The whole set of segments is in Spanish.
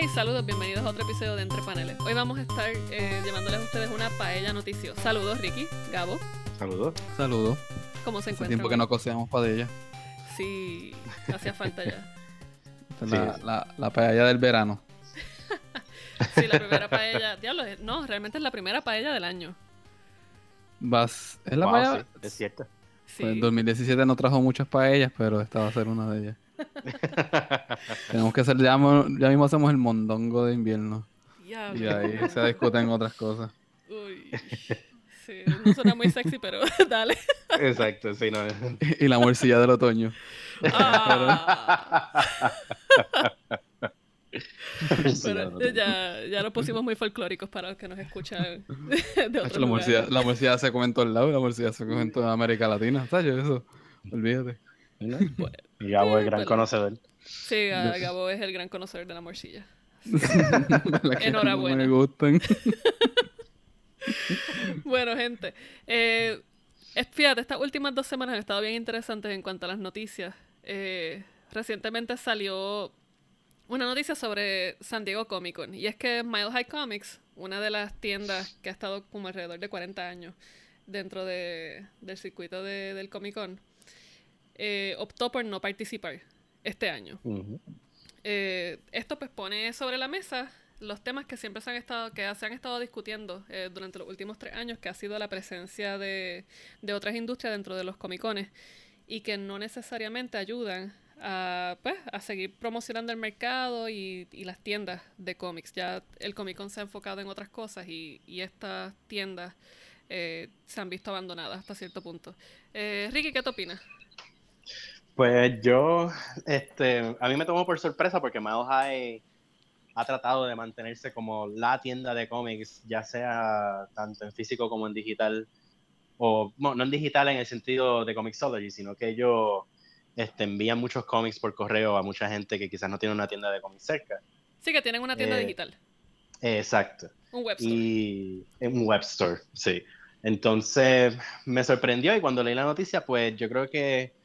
Hey, saludos, bienvenidos a otro episodio de Entre Paneles. Hoy vamos a estar eh, llevándoles a ustedes una paella noticio. Saludos, Ricky, Gabo. Saludos. Saludos. ¿Cómo se Hace encuentran? tiempo que no cocíamos paella. Sí, hacía falta ya. Sí. la, la, la paella del verano. Sí, la primera paella. Diablo, es- no, realmente es la primera paella del año. Vas, es la Wow, paella. sí, es cierto. Sí. Pues en 2017 no trajo muchas paellas, pero esta va a ser una de ellas. Tenemos que hacer, ya, mo- ya mismo hacemos el mondongo de invierno. Y ahí se discuten otras cosas. Uy. Sí, no suena muy sexy, pero dale. Exacto, sí, no. Y la morcilla del otoño. Ah, pero no. ya, ya nos pusimos muy folclóricos para los que nos escuchan de otro La morcilla, la morcilla se come en todos lados, la morcilla se come en toda América Latina. ¿Sabes eso? Olvídate. ¿No? Y Gabo es gran Bueno. conocedor. Sí, a- Gabo es el gran conocedor de la morcilla. No Enhorabuena. Me gustan. Bueno, gente, eh, es- fíjate, estas últimas dos semanas han estado bien interesantes en cuanto a las noticias. Eh, recientemente salió una noticia sobre San Diego Comic Con y es que Mile High Comics, una de las tiendas que ha estado como alrededor de 40 años dentro de- del circuito de- del Comic Con, eh, optó por no participar este año. Eh, esto pues pone sobre la mesa los temas que siempre se han estado, que se han estado discutiendo eh, durante los últimos tres años, que ha sido la presencia de, de otras industrias dentro de los comicones y que no necesariamente ayudan a, pues, a seguir promocionando el mercado y, y las tiendas de cómics. Ya el Comic Con se ha enfocado en otras cosas y, y estas tiendas eh, se han visto abandonadas hasta cierto punto. Eh, Ricky, ¿qué te opinas? Pues yo, este, a mí me tomó por sorpresa porque Mile High ha tratado de mantenerse como la tienda de cómics, ya sea tanto en físico como en digital, o bueno, no en digital en el sentido de Comixology, sino que ellos este, envían muchos cómics por correo a mucha gente que quizás no tiene una tienda de cómics cerca. Sí, que tienen una tienda Eh, digital, Exacto. un web store. Y un web store, sí. Entonces me sorprendió y cuando leí la noticia, pues yo creo que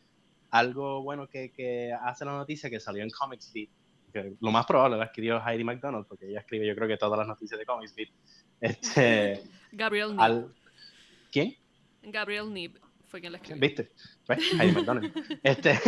algo bueno que, que hace la noticia que salió en Comics Beat, que lo más probable la escribió Heidi McDonald, porque ella escribe yo creo que todas las noticias de Comics Beat. Este, Gabriel Nib. al... ¿Quién? Gabriel Nib fue quien la escribió. ¿Viste? Pues, Heidi McDonald. Este,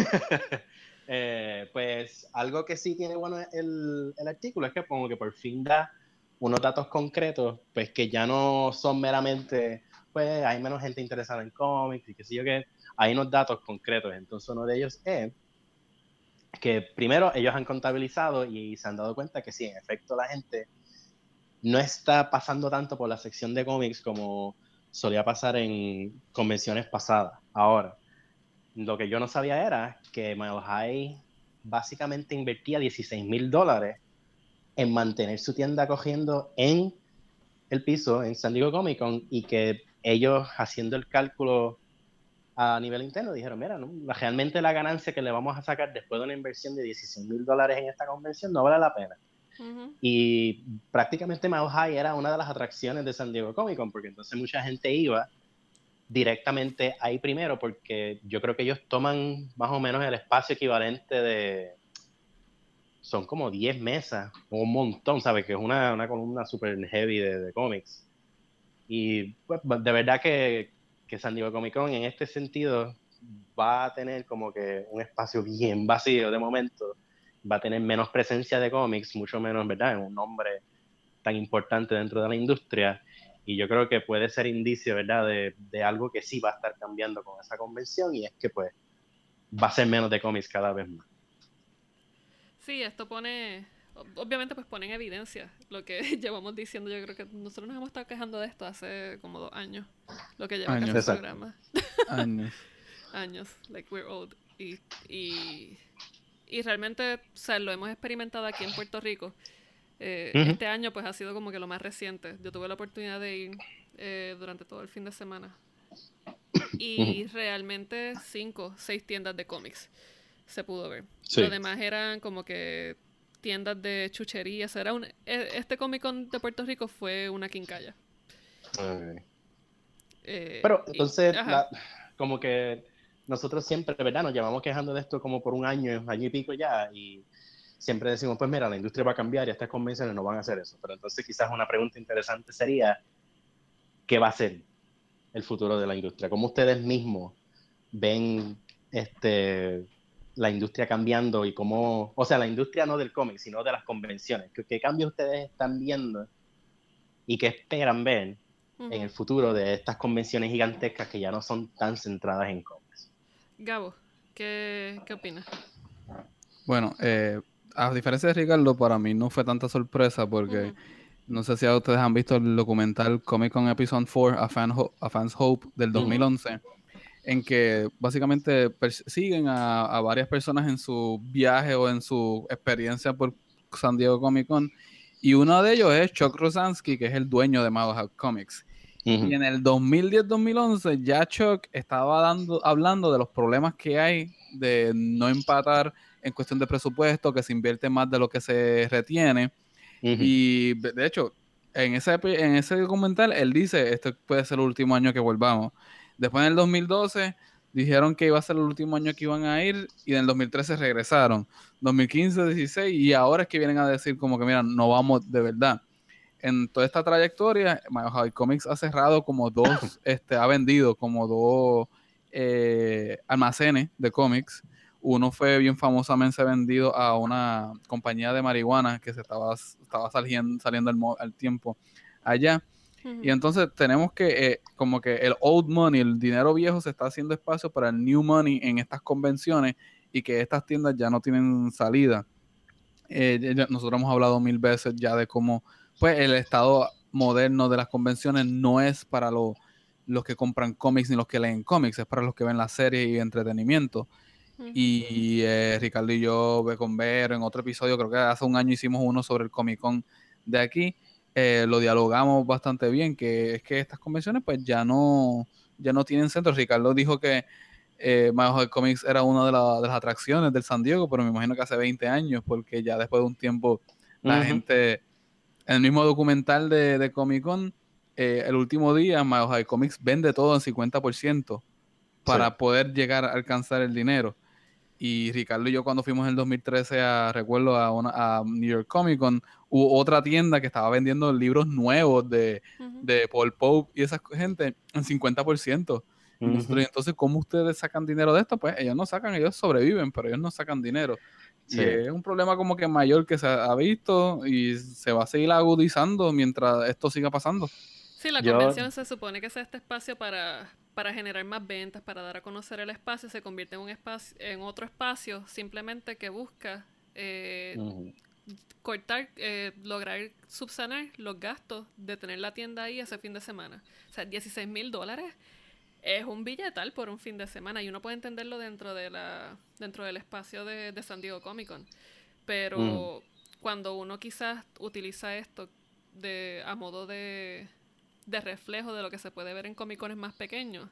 eh, pues algo que sí tiene bueno el, el artículo es que como que por fin da unos datos concretos, pues que ya no son meramente, pues hay menos gente interesada en cómics y qué sé yo qué, hay unos datos concretos. Entonces uno de ellos es que primero ellos han contabilizado y se han dado cuenta que sí, en efecto la gente no está pasando tanto por la sección de cómics como solía pasar en convenciones pasadas. Ahora, lo que yo no sabía era que Mile High básicamente invertía 16 mil dólares en mantener su tienda cogiendo en el piso, en San Diego Comic Con, y que ellos haciendo el cálculo a nivel interno dijeron, mira, realmente la ganancia que le vamos a sacar después de una inversión de 16 mil dólares en esta convención no vale la pena. Y prácticamente Mile High era una de las atracciones de San Diego Comic Con, porque entonces mucha gente iba directamente ahí primero, porque yo creo que ellos toman más o menos el espacio equivalente de. Son como 10 mesas, un montón, ¿sabes? Que es una, una columna super heavy de, de cómics. Y pues, de verdad que, que San Diego Comic Con en este sentido va a tener como que un espacio bien vacío de momento va a tener menos presencia de cómics, mucho menos, ¿verdad? En un nombre tan importante dentro de la industria. Y yo creo que puede ser indicio, ¿verdad? De, de algo que sí va a estar cambiando con esa convención y es que pues va a ser menos de cómics cada vez más. Sí, esto pone, obviamente pues pone en evidencia lo que llevamos diciendo. Yo creo que nosotros nos hemos estado quejando de esto hace como dos años, lo que lleva el Exacto. programa. Años. Años, like we're old. Y, y, y realmente, o sea, lo hemos experimentado aquí en Puerto Rico. Eh. Este año pues ha sido como que lo más reciente. Yo tuve la oportunidad de ir eh, durante todo el fin de semana. Y realmente cinco, seis tiendas de cómics se pudo ver. Sí. Lo demás eran como que tiendas de chucherías. Era un, e- este Comic Con de Puerto Rico fue una quincalla. Eh, Pero entonces, la- como que nosotros siempre, ¿verdad? Nos llevamos quejando de esto como por un año, año y pico ya, y siempre decimos, pues mira, la industria va a cambiar y estas convenciones no van a hacer eso. Pero entonces quizás una pregunta interesante sería, ¿qué va a ser el futuro de la industria? ¿Cómo ustedes mismos ven este, la industria cambiando y cómo, o sea, la industria no del cómic, sino de las convenciones? ¿Qué, qué cambios ustedes están viendo y qué esperan ver en el futuro de estas convenciones gigantescas que ya no son tan centradas en cómics? Gabo, ¿qué, qué opinas? Bueno, eh, a diferencia de Ricardo, para mí no fue tanta sorpresa porque no sé si ustedes han visto el documental Comic Con Episode 4, A, Fan's Hope del 2011, en que básicamente persiguen a, varias personas en su viaje o en su experiencia por San Diego Comic Con. Y uno de ellos es Chuck Rosansky, que es el dueño de Madhouse Comics. Y en el 2010-2011 ya Chuck estaba dando, hablando de los problemas que hay de no empatar en cuestión de presupuesto, que se invierte más de lo que se retiene. Y de hecho, en ese, en ese documental, él dice, este puede ser el último año que volvamos. Después en el 2012 dijeron que iba a ser el último año que iban a ir y en el 2013 regresaron. 2015, 16 y ahora es que vienen a decir como que, mira, no vamos de verdad. En toda esta trayectoria, My Comics ha cerrado como dos, este, ha vendido como dos eh, almacenes de cómics uno fue bien famosamente vendido a una compañía de marihuana que se estaba, estaba saliendo, saliendo al, tiempo allá. Y entonces tenemos que, eh, como que el old money, el dinero viejo, se está haciendo espacio para el new money en estas convenciones y que estas tiendas ya no tienen salida. Eh, nosotros hemos hablado mil veces ya de cómo, pues, el estado moderno de las convenciones no es para los que compran cómics ni los que leen cómics, es para los que ven la serie y entretenimiento. Y eh, Ricardo y yo, con Vero, en otro episodio, creo que hace un año hicimos uno sobre el Comic Con de aquí. Eh, lo dialogamos bastante bien, que es que estas convenciones pues ya no, ya no tienen centro. Ricardo dijo que eh, Comics era una de, las atracciones del San Diego, pero me imagino que hace 20 años, porque ya después de un tiempo la gente, en el mismo documental de, de Comic Con, eh, el último día My Comics vende todo en 50% para poder llegar a alcanzar el dinero. Y Ricardo y yo cuando fuimos en el 2013 a, recuerdo, a, una, a New York Comic Con, hubo otra tienda que estaba vendiendo libros nuevos de, de Paul Pope y esa gente en 50%. y entonces, ¿cómo ustedes sacan dinero de esto? Pues ellos no sacan, ellos sobreviven, pero ellos no sacan dinero. es un problema como que mayor que se ha visto y se va a seguir agudizando mientras esto siga pasando. Sí, la convención se supone que es este espacio para, para generar más ventas, para dar a conocer el espacio, se convierte en un espacio, en otro espacio simplemente que busca eh, cortar, eh, lograr subsanar los gastos de tener la tienda ahí ese fin de semana. O sea, 16 mil dólares es un billetal por un fin de semana y uno puede entenderlo dentro de la dentro del espacio de, de San Diego Comic Con. Pero cuando uno quizás utiliza esto de a modo de de reflejo de lo que se puede ver en comicones más pequeños.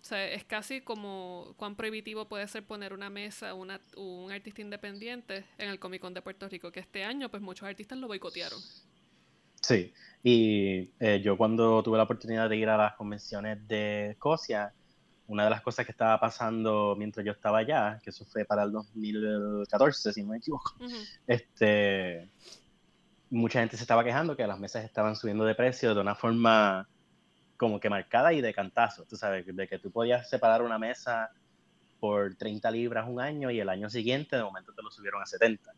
O sea, es casi como cuán prohibitivo puede ser poner una mesa, una, un artista independiente en el Comic Con de Puerto Rico, que este año pues muchos artistas lo boicotearon. Sí, y eh, yo cuando tuve la oportunidad de ir a las convenciones de Escocia, una de las cosas que estaba pasando mientras yo estaba allá, que eso fue para el 2014, si no me equivoco, este, mucha gente se estaba quejando que las mesas estaban subiendo de precio de una forma como que marcada y de cantazo, tú sabes, de que tú podías separar una mesa por 30 libras un año y el año siguiente de momento te lo subieron a 70.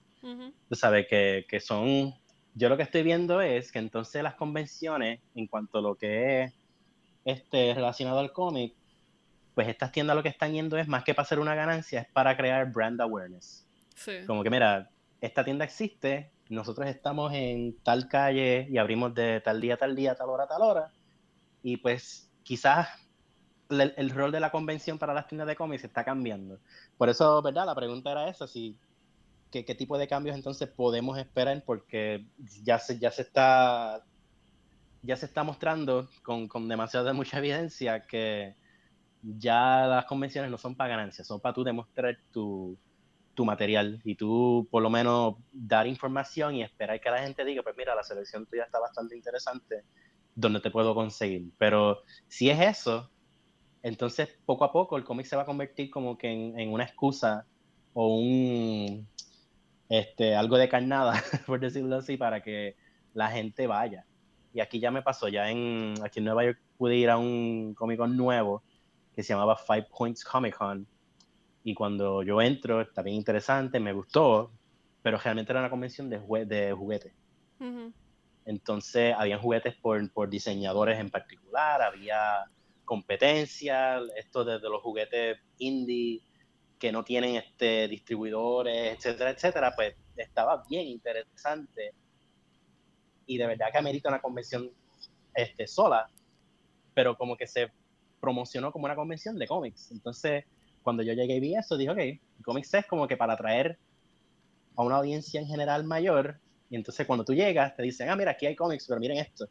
Tú sabes que, que, son, yo lo que estoy viendo es que entonces las convenciones en cuanto a lo que es este, relacionado al cómic, pues estas tiendas lo que están yendo es más que para hacer una ganancia, es para crear brand awareness. Como que mira, esta tienda existe, nosotros estamos en tal calle y abrimos de tal día, tal día, tal hora, tal hora. Y pues quizás el, rol de la convención para las tiendas de cómics está cambiando. Por eso, ¿verdad? La pregunta era esa, si, ¿qué, qué tipo de cambios entonces podemos esperar? Porque ya se, ya se está ya se está mostrando con, con demasiada mucha evidencia que ya las convenciones no son para ganancias, son para tú demostrar tu, tu material y tú por lo menos dar información y esperar que la gente diga, pues mira, la selección tuya está bastante interesante, ¿dónde te puedo conseguir? Pero si es eso, entonces poco a poco el cómic se va a convertir como que en, una excusa o un este, algo de carnada, por decirlo así, para que la gente vaya. Y aquí ya me pasó, ya en, aquí en Nueva York pude ir a un Comic Con nuevo que se llamaba Five Points Comic Con. Y cuando yo entro, está bien interesante, me gustó, pero realmente era una convención de, de juguetes. Entonces, habían juguetes por, por, diseñadores en particular, había competencia, esto desde los juguetes indie que no tienen este distribuidores, etcétera, etcétera, pues estaba bien interesante y de verdad que amerita una convención este, sola, pero como que se promocionó como una convención de cómics. Entonces, cuando yo llegué y vi eso, dije, ok, cómics es como que para atraer a una audiencia en general mayor, y entonces cuando tú llegas, te dicen, ah, mira, aquí hay cómics, pero miren esto.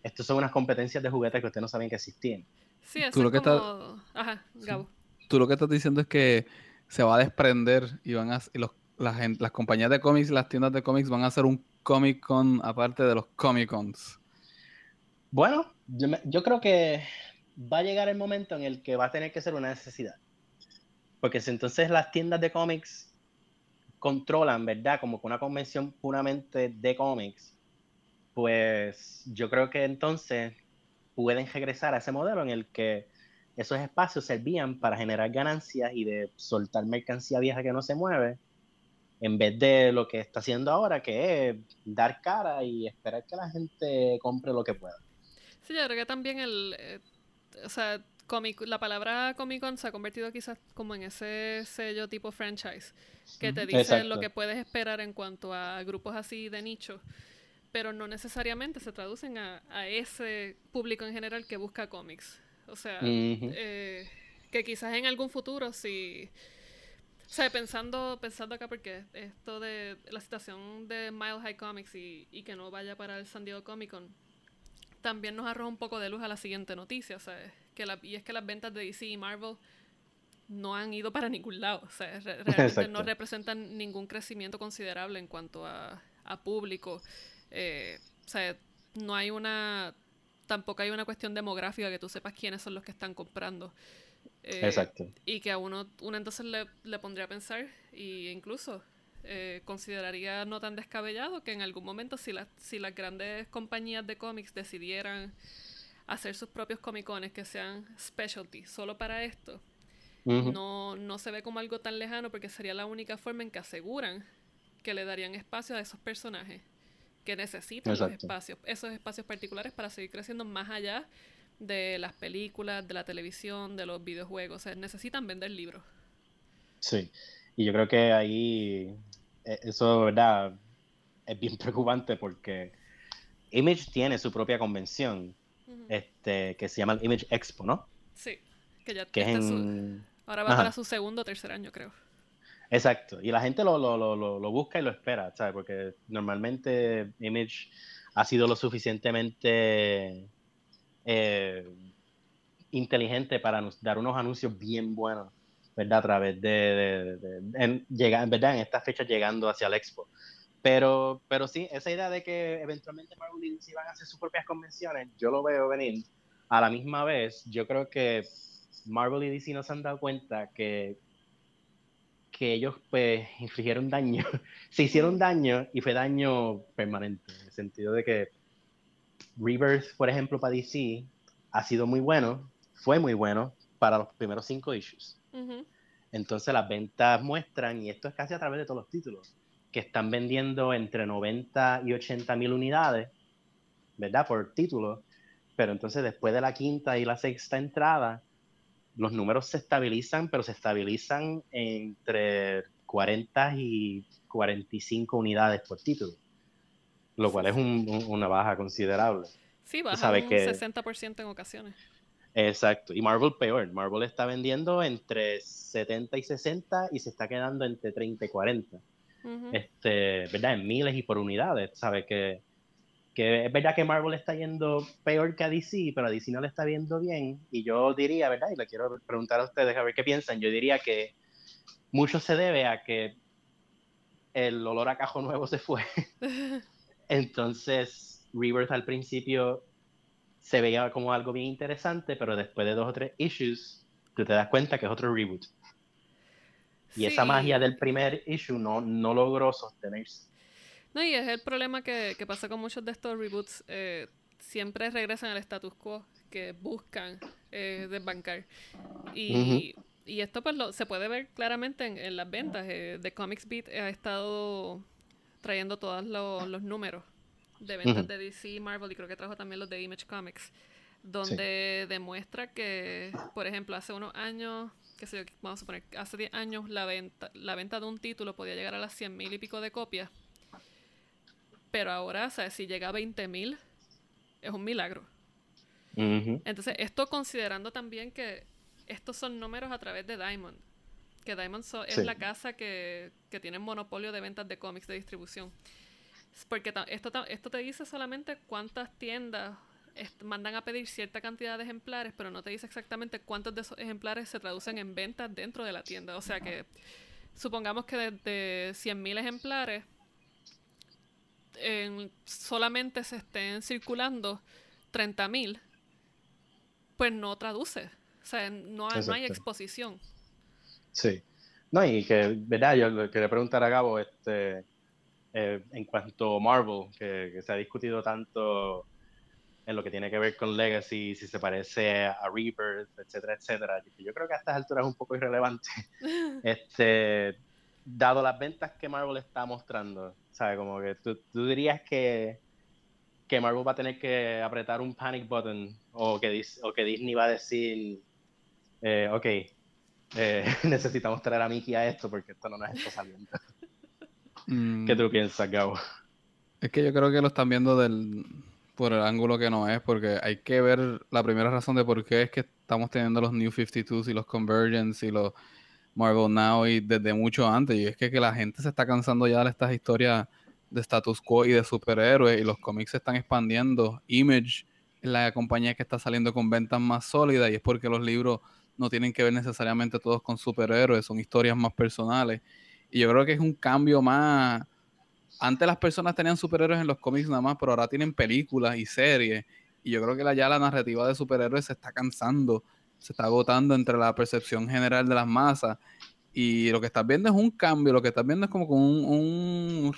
Estos son unas competencias de juguetes que ustedes no sabían que existían. Sí, eso tú lo que como... Ajá, Gabo. Tú lo que estás diciendo es que se va a desprender y van a y los, las compañías de cómics, las tiendas de cómics van a hacer un Comic Con aparte de los Comic Cons. Bueno, yo, yo creo que va a llegar el momento en el que va a tener que ser una necesidad. Porque si entonces las tiendas de cómics controlan, ¿verdad? Como que una convención puramente de cómics, pues yo creo que entonces pueden regresar a ese modelo en el que esos espacios servían para generar ganancias y de soltar mercancía vieja que no se mueve, en vez de lo que está haciendo ahora, que es dar cara y esperar que la gente compre lo que pueda. Sí, yo creo que también el, eh, o sea, la palabra Comic Con se ha convertido quizás como en ese sello tipo franchise, que te dice lo que puedes esperar en cuanto a grupos así de nicho, pero no necesariamente se traducen a, ese público en general que busca cómics. O sea, eh, que quizás en algún futuro si... O sea, pensando, pensando acá, porque esto de la situación de Mile High Comics y, y que no vaya para el San Diego Comic Con, también nos arroja un poco de luz a la siguiente noticia, ¿sabes? Que la, y es que las ventas de DC y Marvel no han ido para ningún lado, o sea, realmente no representan ningún crecimiento considerable en cuanto a, público. Eh, o sea, no hay una, tampoco hay una cuestión demográfica que tú sepas quiénes son los que están comprando. Eh, Exacto. Y que a uno, uno entonces le, le pondría a pensar, e incluso eh, consideraría no tan descabellado que en algún momento si, si las grandes compañías de cómics decidieran hacer sus propios comicones que sean specialty solo para esto, no, no se ve como algo tan lejano porque sería la única forma en que aseguran que le darían espacio a esos personajes que necesitan los espacios, esos espacios particulares para seguir creciendo más allá de las películas, de la televisión, de los videojuegos. O sea, necesitan vender libros. Sí, y yo creo que ahí e, eso, ¿verdad? Es bien preocupante porque Image tiene su propia convención este, que se llama el Image Expo, ¿no? Sí, que ya que ahora va para su segundo o tercer año, creo. Exacto, y la gente lo, lo, lo, lo, busca y lo espera, ¿sabes? Porque normalmente Image ha sido lo suficientemente eh, inteligente para dar unos anuncios bien buenos ¿verdad? A través de, en, ¿verdad? En estas fechas llegando hacia el Expo. Pero, pero sí, esa idea de que eventualmente Marvel y DC van a hacer sus propias convenciones, yo lo veo venir. A la misma vez, yo creo que Marvel y DC no se han dado cuenta que, que ellos pues infligieron daño, se hicieron daño y fue daño permanente, en el sentido de que Rebirth, por ejemplo, para DC, ha sido muy bueno, fue muy bueno para los primeros cinco issues. Entonces las ventas muestran, y esto es casi a través de todos los títulos, que están vendiendo entre 90 y 80 mil unidades, ¿verdad? Por título. Pero entonces después de la quinta y la sexta entrada, los números se estabilizan, pero se estabilizan entre 40 y 45 unidades por título, lo cual es una baja considerable. Sí, baja un 60% en ocasiones. Exacto. Y Marvel peor. Marvel está vendiendo entre 70 y 60 y se está quedando entre 30 y 40. Este, ¿Verdad? En miles y por unidades. ¿Sabe? Que, que es verdad que Marvel está yendo peor que a DC, pero a DC no le está viendo bien. Y yo diría, ¿verdad? Y le quiero preguntar a ustedes a ver qué piensan. Yo diría que mucho se debe a que el olor a cajo nuevo se fue. Entonces, Rebirth al principio se veía como algo bien interesante, pero después de dos o tres issues, tú te das cuenta que es otro reboot. Y esa magia del primer issue no, no logró sostenerse. No, y es el problema que, pasa con muchos de estos reboots. Eh, siempre regresan al status quo que buscan eh, desbancar. Y, y esto pues se puede ver claramente en, las ventas. Eh, The Comics Beat ha estado trayendo todos los números de ventas de DC, Marvel y creo que trajo también los de Image Comics, donde demuestra que, por ejemplo, hace unos años, qué sé yo, vamos a poner, hace 10 años la venta, la venta de un título podía llegar a las 100 mil y pico de copias, pero ahora, o sea, si llega a 20 mil, es un milagro. Entonces, esto considerando también que estos son números a través de Diamond, que Diamond es la casa que, que tiene monopolio de ventas de cómics de distribución. Porque esto, esto te dice solamente cuántas tiendas mandan a pedir cierta cantidad de ejemplares, pero no te dice exactamente cuántos de esos ejemplares se traducen en ventas dentro de la tienda. O sea que supongamos que de, 100.000 ejemplares solamente se estén circulando 30.000, pues no traduce. O sea, no hay, no hay exposición. Sí. No, y que, ¿verdad? Yo quería preguntar a Gabo, este, eh, en cuanto a Marvel, que, se ha discutido tanto en lo que tiene que ver con Legacy, si se parece a Rebirth, etcétera, etcétera. Yo creo que a estas alturas es un poco irrelevante. este, dado las ventas que Marvel está mostrando, ¿sabes? Como que tú, dirías que, que Marvel va a tener que apretar un panic button o que, o que Disney va a decir, eh, ok, eh, necesitamos traer a Mickey a esto porque esto no nos está saliendo. Mm. ¿Qué tú piensas, Gabo? Es que yo creo que lo están viendo del, por el ángulo que no es, porque hay que ver la primera razón de por qué es que estamos teniendo los New 52s y los Convergence y los Marvel Now y desde mucho antes. Y es que, que la gente se está cansando ya de estas historias de status quo y de superhéroes y los cómics se están expandiendo. Image es la compañía que está saliendo con ventas más sólidas y es porque los libros no tienen que ver necesariamente todos con superhéroes, son historias más personales. Y yo creo que es un cambio más. Antes las personas tenían superhéroes en los cómics nada más, pero ahora tienen películas y series. Y yo creo que ya la narrativa de superhéroes se está cansando, se está agotando entre la percepción general de las masas. Y lo que estás viendo es un cambio, lo que estás viendo es como un, un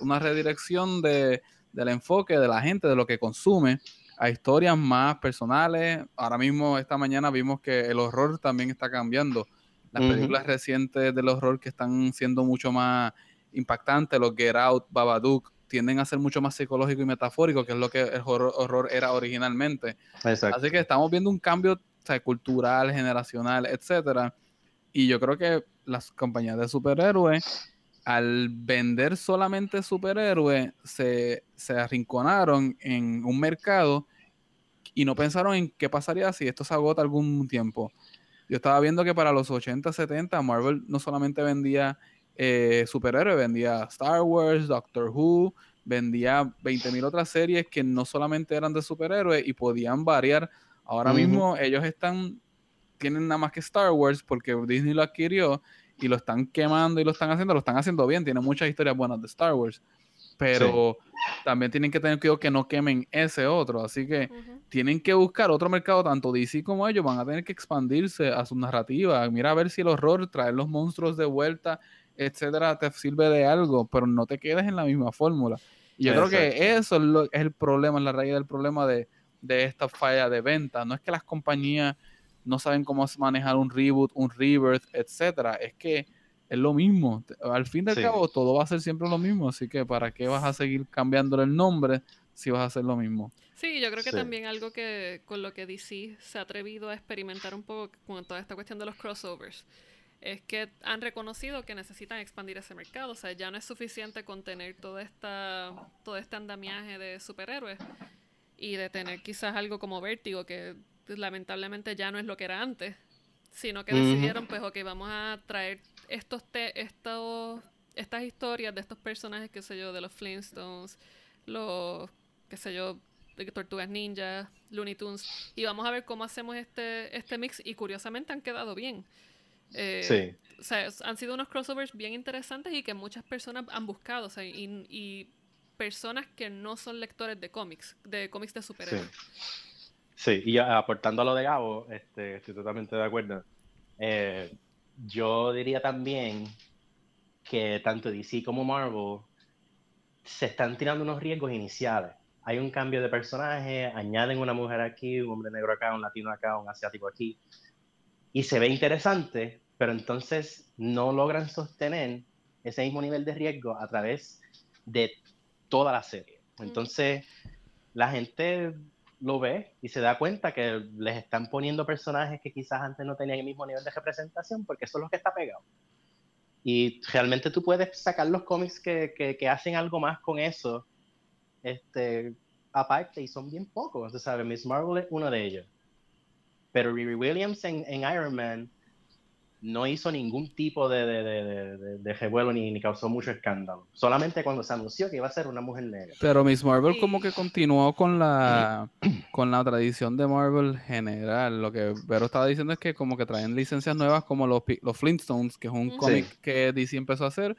una redirección de, del enfoque de la gente, de lo que consume, a historias más personales. Ahora mismo, esta mañana vimos que el horror también está cambiando las películas recientes del horror que están siendo mucho más impactantes, los Get Out, Babadook, tienden a ser mucho más psicológico y metafórico, que es lo que el horror, era originalmente. Así que estamos viendo un cambio cultural, generacional, etcétera. Y yo creo que las compañías de superhéroes, al vender solamente superhéroes, se, se arrinconaron en un mercado y no pensaron en qué pasaría si esto se agota algún tiempo. Yo estaba viendo que para los 80, 70, Marvel no solamente vendía eh, superhéroes, vendía Star Wars, Doctor Who, vendía 20.000 otras series que no solamente eran de superhéroes y podían variar. Ahora mismo ellos están, tienen nada más que Star Wars porque Disney lo adquirió y lo están quemando y lo están haciendo, lo están haciendo bien, tiene muchas historias buenas de Star Wars pero también tienen que tener cuidado que no quemen ese otro. Así que tienen que buscar otro mercado, tanto DC como ellos van a tener que expandirse a su narrativa. Mira a ver si el horror, traer los monstruos de vuelta, etcétera, te sirve de algo, pero no te quedes en la misma fórmula. Y yo creo que eso es, lo, es, el problema, la raíz del problema de, de esta falla de venta. No es que las compañías no saben cómo manejar un reboot, un rebirth, etcétera. Es que es lo mismo. Al fin y al cabo, todo va a ser siempre lo mismo. Así que, ¿para qué vas a seguir cambiándole el nombre si vas a hacer lo mismo? Sí, yo creo que también algo que con lo que DC se ha atrevido a experimentar un poco con toda esta cuestión de los crossovers es que han reconocido que necesitan expandir ese mercado. O sea, ya no es suficiente contener toda esta, todo este andamiaje de superhéroes y de tener quizás algo como vértigo que lamentablemente ya no es lo que era antes, sino que decidieron, pues, ok, vamos a traer estos, te estos estas historias de estos personajes, qué sé yo, de los Flintstones, los, qué sé yo, de Tortugas Ninja, Looney Tunes, y vamos a ver cómo hacemos este, este mix, y curiosamente han quedado bien. Eh, sí. O sea, han sido unos crossovers bien interesantes y que muchas personas han buscado, o sea, y, personas que no son lectores de cómics, de cómics de superhéroes. Sí. sí, y aportando a lo de Gabo, este, estoy totalmente de acuerdo. Eh, yo diría también que tanto DC como Marvel se están tirando unos riesgos iniciales. Hay un cambio de personaje, añaden una mujer aquí, un hombre negro acá, un latino acá, un asiático aquí, y se ve interesante, pero entonces no logran sostener ese mismo nivel de riesgo a través de toda la serie. Entonces, la gente lo ve y se da cuenta que les están poniendo personajes que quizás antes no tenían el mismo nivel de representación, porque eso es lo que está pegado. Y realmente tú puedes sacar los cómics que, que, hacen algo más con eso, este, aparte, y son bien pocos, sabes, Miss Marvel es uno de ellos. Pero Riri Williams en, en Iron Man no hizo ningún tipo de, de, de, revuelo ni, ni, causó mucho escándalo. Solamente cuando se anunció que iba a ser una mujer negra. Pero Miss Marvel como que continuó con la con la tradición de Marvel general. Lo que Vero estaba diciendo es que como que traen licencias nuevas como los, los Flintstones, que es un cómic que DC empezó a hacer.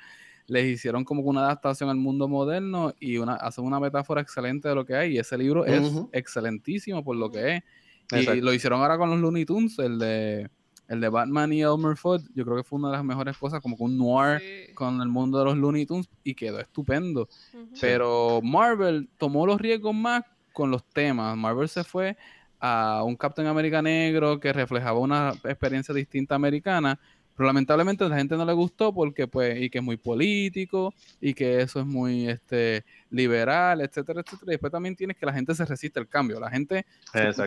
Les hicieron como una adaptación al mundo moderno y una, hacen una metáfora excelente de lo que hay. Y ese libro es excelentísimo por lo que es. Y lo hicieron ahora con los Looney Tunes, el de el de Batman y Elmer Fudd, yo creo que fue una de las mejores cosas, como un noir con el mundo de los Looney Tunes y quedó estupendo. Pero Marvel tomó los riesgos más con los temas. Marvel se fue a un Captain America negro que reflejaba una experiencia distinta americana, pero lamentablemente a la gente no le gustó porque pues y que es muy político y que eso es muy este liberal, etcétera, etcétera. Y después también tienes que la gente se resiste al cambio. La gente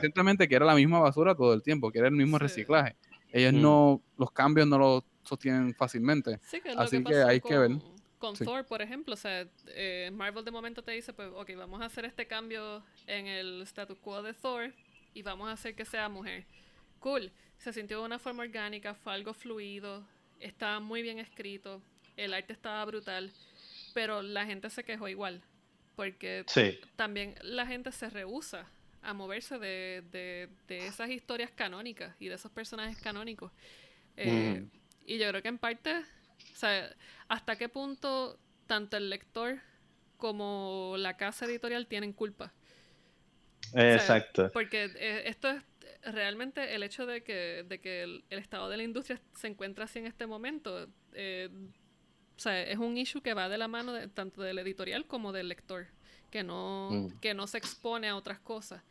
simplemente quiere la misma basura todo el tiempo, quiere el mismo reciclaje ellos mm. no, los cambios no los sostienen fácilmente. Así que, hay que ver. Con Thor, por ejemplo, o sea, eh, Marvel de momento te dice, pues, ok, vamos a hacer este cambio en el status quo de Thor y vamos a hacer que sea mujer. Cool. Se sintió de una forma orgánica, fue algo fluido, estaba muy bien escrito, el arte estaba brutal, pero la gente se quejó igual, porque también la gente se rehúsa a moverse de, de, de, esas historias canónicas y de esos personajes canónicos. Eh, mm. Y yo creo que en parte, o sea, hasta qué punto tanto el lector como la casa editorial tienen culpa. Exacto. porque eh, esto es realmente el hecho de que, de que el, estado de la industria se encuentra así en este momento. Eh, o sea, es un issue que va de la mano de, tanto del editorial como del lector, que no, mm. que no se expone a otras cosas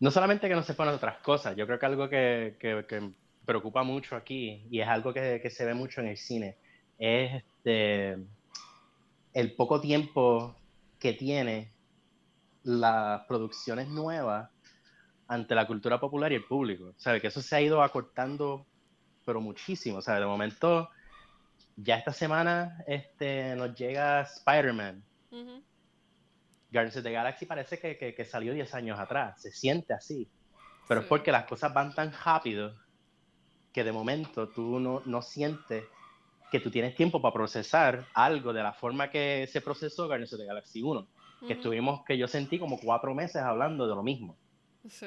no solamente que no se ponen otras cosas, yo creo que algo que, que, preocupa mucho aquí y es algo que, que, se ve mucho en el cine es este, el poco tiempo que tiene las producciones nuevas ante la cultura popular y el público. ¿Sabe? Que eso se ha ido acortando, pero muchísimo. ¿Sabe? De momento, ya esta semana este, nos llega Spider-Man. Guardians of the Galaxy parece que, que, salió 10 años atrás, se siente así. Pero es porque las cosas van tan rápido que de momento tú no, no sientes que tú tienes tiempo para procesar algo de la forma que se procesó Guardians of the Galaxy 1. Que estuvimos, que yo sentí como cuatro meses hablando de lo mismo. Sí.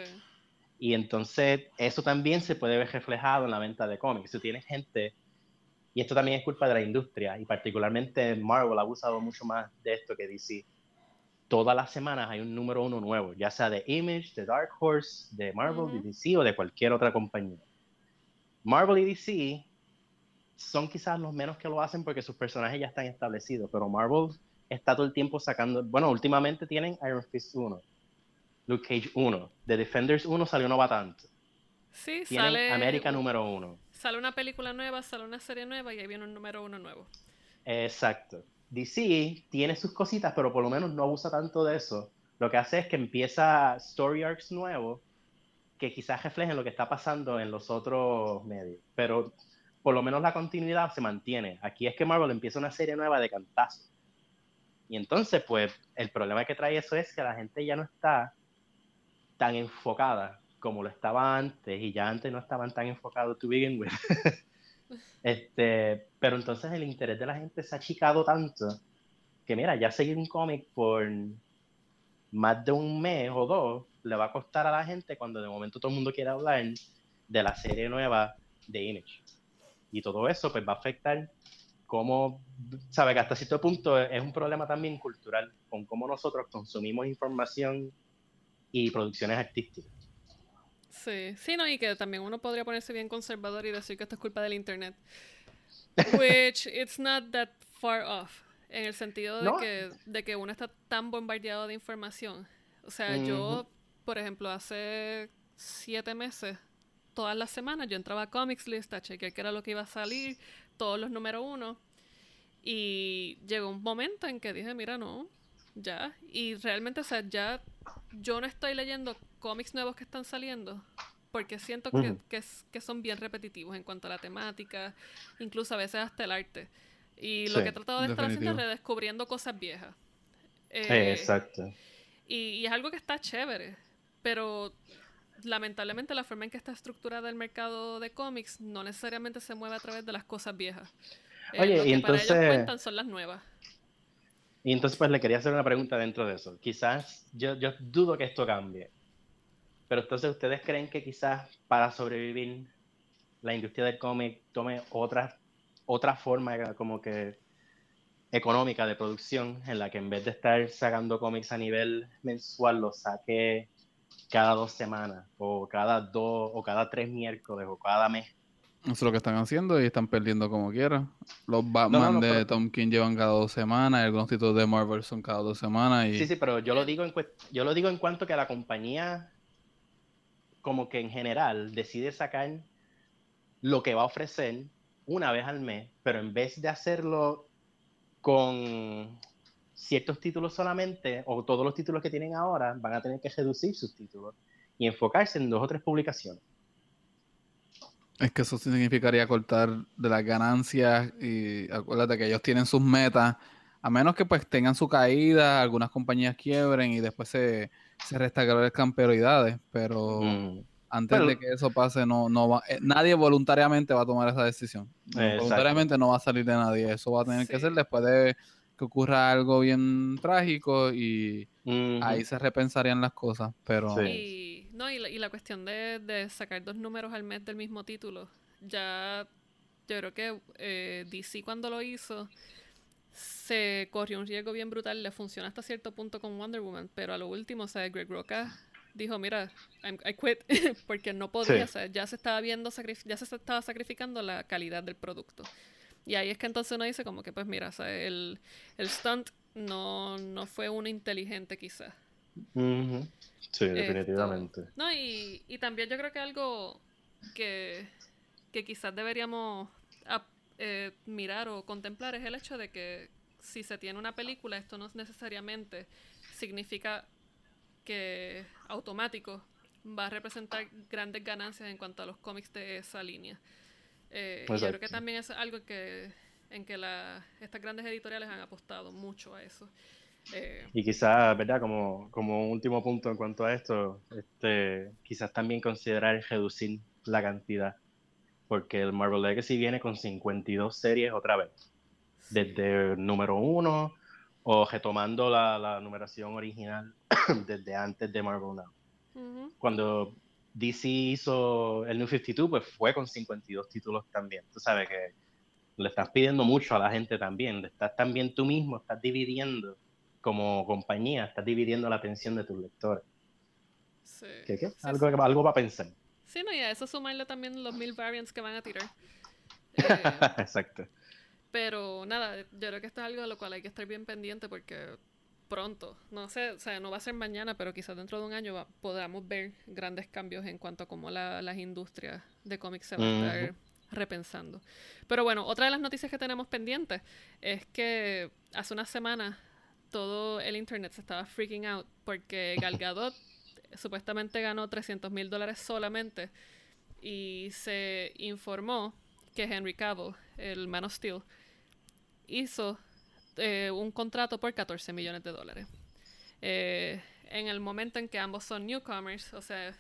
Y entonces eso también se puede ver reflejado en la venta de cómics. Tú tienes gente, y esto también es culpa de la industria, y particularmente Marvel ha abusado mucho más de esto que DC todas las semanas hay un número uno nuevo, ya sea de Image, de Dark Horse, de Marvel, de DC o de cualquier otra compañía. Marvel y DC son quizás los menos que lo hacen porque sus personajes ya están establecidos, pero Marvel está todo el tiempo sacando, bueno, últimamente tienen Iron Fist 1, Luke Cage 1, The Defenders 1 salió no va tanto. Sí, tienen sale América número 1. Sale una película nueva, sale una serie nueva y ahí viene un número uno nuevo. Exacto. DC tiene sus cositas, pero por lo menos no abusa tanto de eso. Lo que hace es que empieza story arcs nuevos que quizás reflejen lo que está pasando en los otros medios. Pero por lo menos la continuidad se mantiene. Aquí es que Marvel empieza una serie nueva de cantazo. Y entonces, pues, el problema que trae eso es que la gente ya no está tan enfocada como lo estaba antes, y ya antes no estaban tan enfocados to begin with. Este, pero entonces el interés de la gente se ha achicado tanto que mira, ya seguir un cómic por más de un mes o dos le va a costar a la gente cuando de momento todo el mundo quiere hablar de la serie nueva de Image. Y todo eso pues va a afectar cómo, sabe que hasta cierto punto es un problema también cultural con cómo nosotros consumimos información y producciones artísticas. Sí, sí, no, y que también uno podría ponerse bien conservador y decir que esto es culpa del internet. Which it's not that far off. En el sentido de, que, de que uno está tan bombardeado de información. O sea, yo, por ejemplo, hace siete meses, todas las semanas, yo entraba a Comics List a chequear qué era lo que iba a salir, todos los números uno. Y llegó un momento en que dije, mira, no, ya. Y realmente, o sea, ya yo no estoy leyendo cómics nuevos que están saliendo porque siento que, que, son bien repetitivos en cuanto a la temática, incluso a veces hasta el arte. Y lo que he tratado de estar haciendo es redescubriendo cosas viejas. Eh, exacto. Y, es algo que está chévere, pero lamentablemente la forma en que está estructurada el mercado de cómics no necesariamente se mueve a través de las cosas viejas. Eh, Oye, y entonces... Para ellos cuentan son las nuevas. Y entonces pues le quería hacer una pregunta dentro de eso. Quizás yo, yo dudo que esto cambie. Pero entonces ustedes creen que quizás para sobrevivir la industria del cómic tome otra, otra forma como que económica de producción en la que en vez de estar sacando cómics a nivel mensual lo saque cada dos semanas o cada dos o cada tres miércoles o cada mes. Eso es lo que están haciendo y están perdiendo como quieran. Los Batman de Tom King llevan cada dos semanas, algunos títulos de Marvel son cada dos semanas. Y... Sí, sí, pero yo lo digo en yo lo digo en cuanto que la compañía como que en general decide sacar lo que va a ofrecer una vez al mes, pero en vez de hacerlo con ciertos títulos solamente, o todos los títulos que tienen ahora, van a tener que reducir sus títulos y enfocarse en dos o tres publicaciones. Es que eso significaría cortar de las ganancias y acuérdate que ellos tienen sus metas, a menos que pues tengan su caída, algunas compañías quiebren y después se, se restauran prioridades, pero mm. antes de que eso pase, no, no va, eh, nadie voluntariamente va a tomar esa decisión. Voluntariamente no va a salir de nadie. Eso va a tener que ser después de que ocurra algo bien trágico y ahí se repensarían las cosas. Pero y, no, y, la, y la cuestión de, de, sacar dos números al mes del mismo título, ya yo creo que eh, DC cuando lo hizo se corrió un riesgo bien brutal, le funciona hasta cierto punto con Wonder Woman, pero a lo último, o sea, Greg Roca dijo, mira, I quit, porque no podía, o sea, ya se estaba viendo, ya se estaba sacrificando la calidad del producto. Y ahí es que entonces uno dice como que, pues mira, o sea, el, el stunt no, no fue uno inteligente quizás. Sí, definitivamente. no, y, y también yo creo que algo que, que quizás deberíamos eh, mirar o contemplar es el hecho de que si se tiene una película, esto no necesariamente significa que automático va a representar grandes ganancias en cuanto a los cómics de esa línea. Eh, yo creo que también es algo que en que la, estas grandes editoriales han apostado mucho a eso. Eh, y quizás, ¿verdad? Como, como último punto en cuanto a esto, este, quizás también considerar reducir la cantidad porque el Marvel Legacy viene con 52 series otra vez, desde el número uno o retomando la, numeración original desde antes de Marvel Now. Cuando DC hizo el New 52, pues fue con 52 títulos también. Tú sabes que le estás pidiendo mucho a la gente también, le estás también tú mismo, estás dividiendo como compañía, estás dividiendo la atención de tus lectores. Sí. ¿Qué, qué? algo, algo para pensar. Sí, no, y a eso sumarle también los mil variants que van a tirar. Exacto. Pero nada, yo creo que esto es algo de lo cual hay que estar bien pendiente porque pronto, no sé, o sea, no va a ser mañana, pero quizás dentro de un año podamos ver grandes cambios en cuanto a cómo las industrias de cómics se van a estar repensando. Pero bueno, otra de las noticias que tenemos pendientes es que hace unas semanas todo el internet se estaba freaking out porque Gal Gadot supuestamente ganó 300 mil dólares solamente y se informó que Henry Cavill, el Man of Steel, hizo eh, un contrato por 14 millones de dólares. Eh, en el momento en que ambos son newcomers, o sea,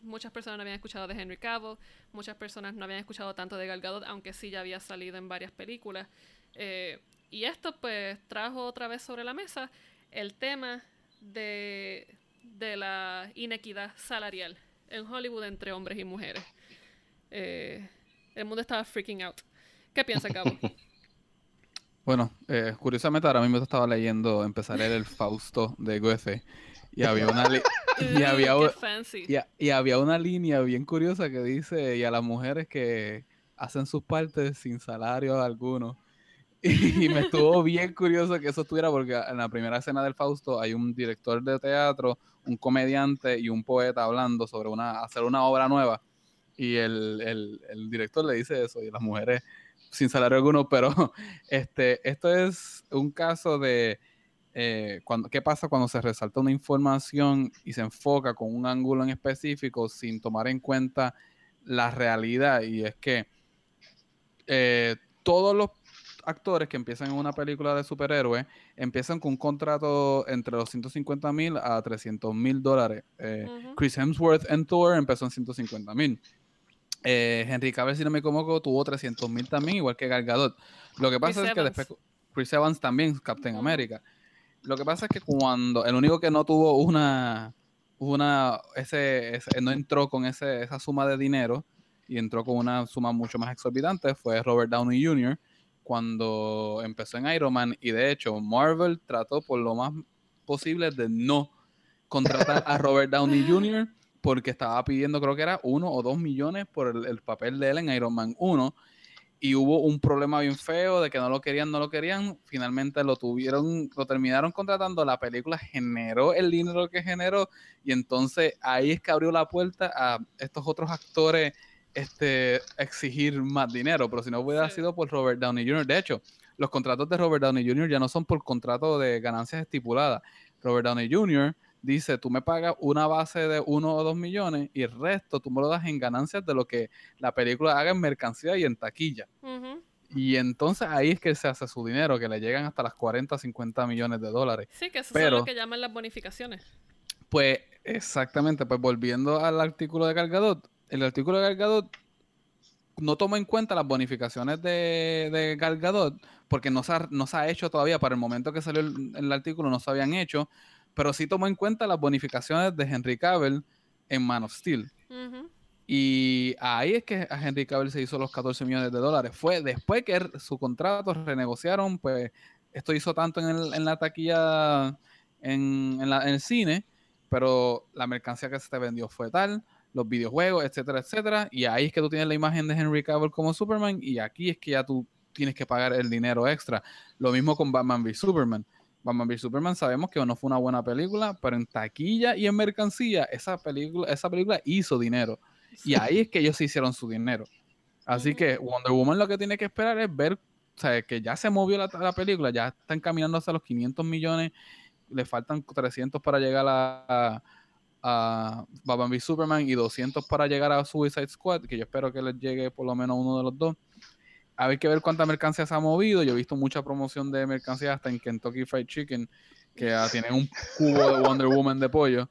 muchas personas no habían escuchado de Henry Cavill, muchas personas no habían escuchado tanto de Gal Gadot, aunque sí ya había salido en varias películas. Eh, y esto pues trajo otra vez sobre la mesa el tema de de la inequidad salarial en Hollywood entre hombres y mujeres. Eh, el mundo estaba freaking out. ¿Qué piensa, Cabo? Bueno, eh, curiosamente ahora mismo estaba leyendo, empezar a leer el Fausto de Goethe y había una, Y había, y, y había una línea bien curiosa que dice, y a las mujeres que hacen sus partes sin salario alguno. Y me estuvo bien curioso que eso estuviera porque en la primera escena del Fausto hay un director de teatro, un comediante y un poeta hablando sobre una, hacer una obra nueva. Y el, el- director le dice eso y las mujeres sin salario alguno, pero este, esto es un caso de eh, cuando, qué pasa cuando se resalta una información y se enfoca con un ángulo en específico sin tomar en cuenta la realidad. Y es que eh, todos los actores que empiezan en una película de superhéroes empiezan con un contrato entre los 150 mil a 300 mil dólares. Eh. Chris Hemsworth en Thor empezó en 150 mil. Eh, Henry Cavill, si no me equivoco, tuvo 300 mil también, igual que Gal Gadot. Lo que pasa Chris es que después Chris Evans también, Captain. America. Lo que pasa es que cuando el único que no tuvo una, una, ese, ese- no entró con ese, esa suma de dinero y entró con una suma mucho más exorbitante fue Robert Downey Jr. cuando empezó en Iron Man y de hecho Marvel trató por lo más posible de no contratar a Robert Downey Jr. porque estaba pidiendo creo que era uno o dos millones por el, el papel de él en Iron Man 1 y hubo un problema bien feo de que no lo querían, no lo querían, finalmente lo tuvieron, lo terminaron contratando, la película generó el dinero que generó y entonces ahí es que abrió la puerta a estos otros actores este, exigir más dinero, pero si no hubiera Sí. sido por Robert Downey Jr., de hecho, los contratos de Robert Downey Jr. ya no son por contrato de ganancias estipuladas. Robert Downey Jr. dice, tú me pagas una base de uno o dos millones y el resto tú me lo das en ganancias de lo que la película haga en mercancía y en taquilla. Y entonces ahí es que se hace su dinero, que le llegan hasta las 40, 50 millones de dólares. Sí, que eso es lo que llaman las bonificaciones. Pues exactamente, pues volviendo al artículo de Galgadot, el artículo de Galgadot no toma en cuenta las bonificaciones de, de Gal Gadot, porque no se, ha, no se ha hecho todavía, para el momento que salió el, el artículo no se habían hecho, pero sí tomó en cuenta las bonificaciones de Henry Cavill en Man of Steel. Y ahí es que a Henry Cavill se hizo los 14 millones de dólares. Fue después que su contrato renegociaron, pues esto hizo tanto en, el- en la taquilla, en, en la- en el cine, pero la mercancía que se te vendió fue tal, los videojuegos, etcétera, etcétera. Y ahí es que tú tienes la imagen de Henry Cavill como Superman y aquí es que ya tú tienes que pagar el dinero extra. Lo mismo con Batman v Superman. Batman v Superman sabemos que no fue una buena película, pero en taquilla y en mercancía esa película, esa película hizo dinero. Y ahí es que ellos se hicieron su dinero. Así que Wonder Woman lo que tiene que esperar es ver, o sea, que ya se movió la, la película, ya están caminando hasta los 500 millones, le faltan 300 para llegar a, a, a Batman v Superman y 200 para llegar a Suicide Squad, que yo espero que les llegue por lo menos uno de los dos. A ver que ver cuánta mercancía se ha movido. Yo he visto mucha promoción de mercancía hasta en Kentucky Fried Chicken, que ah, tienen un cubo de Wonder Woman de pollo.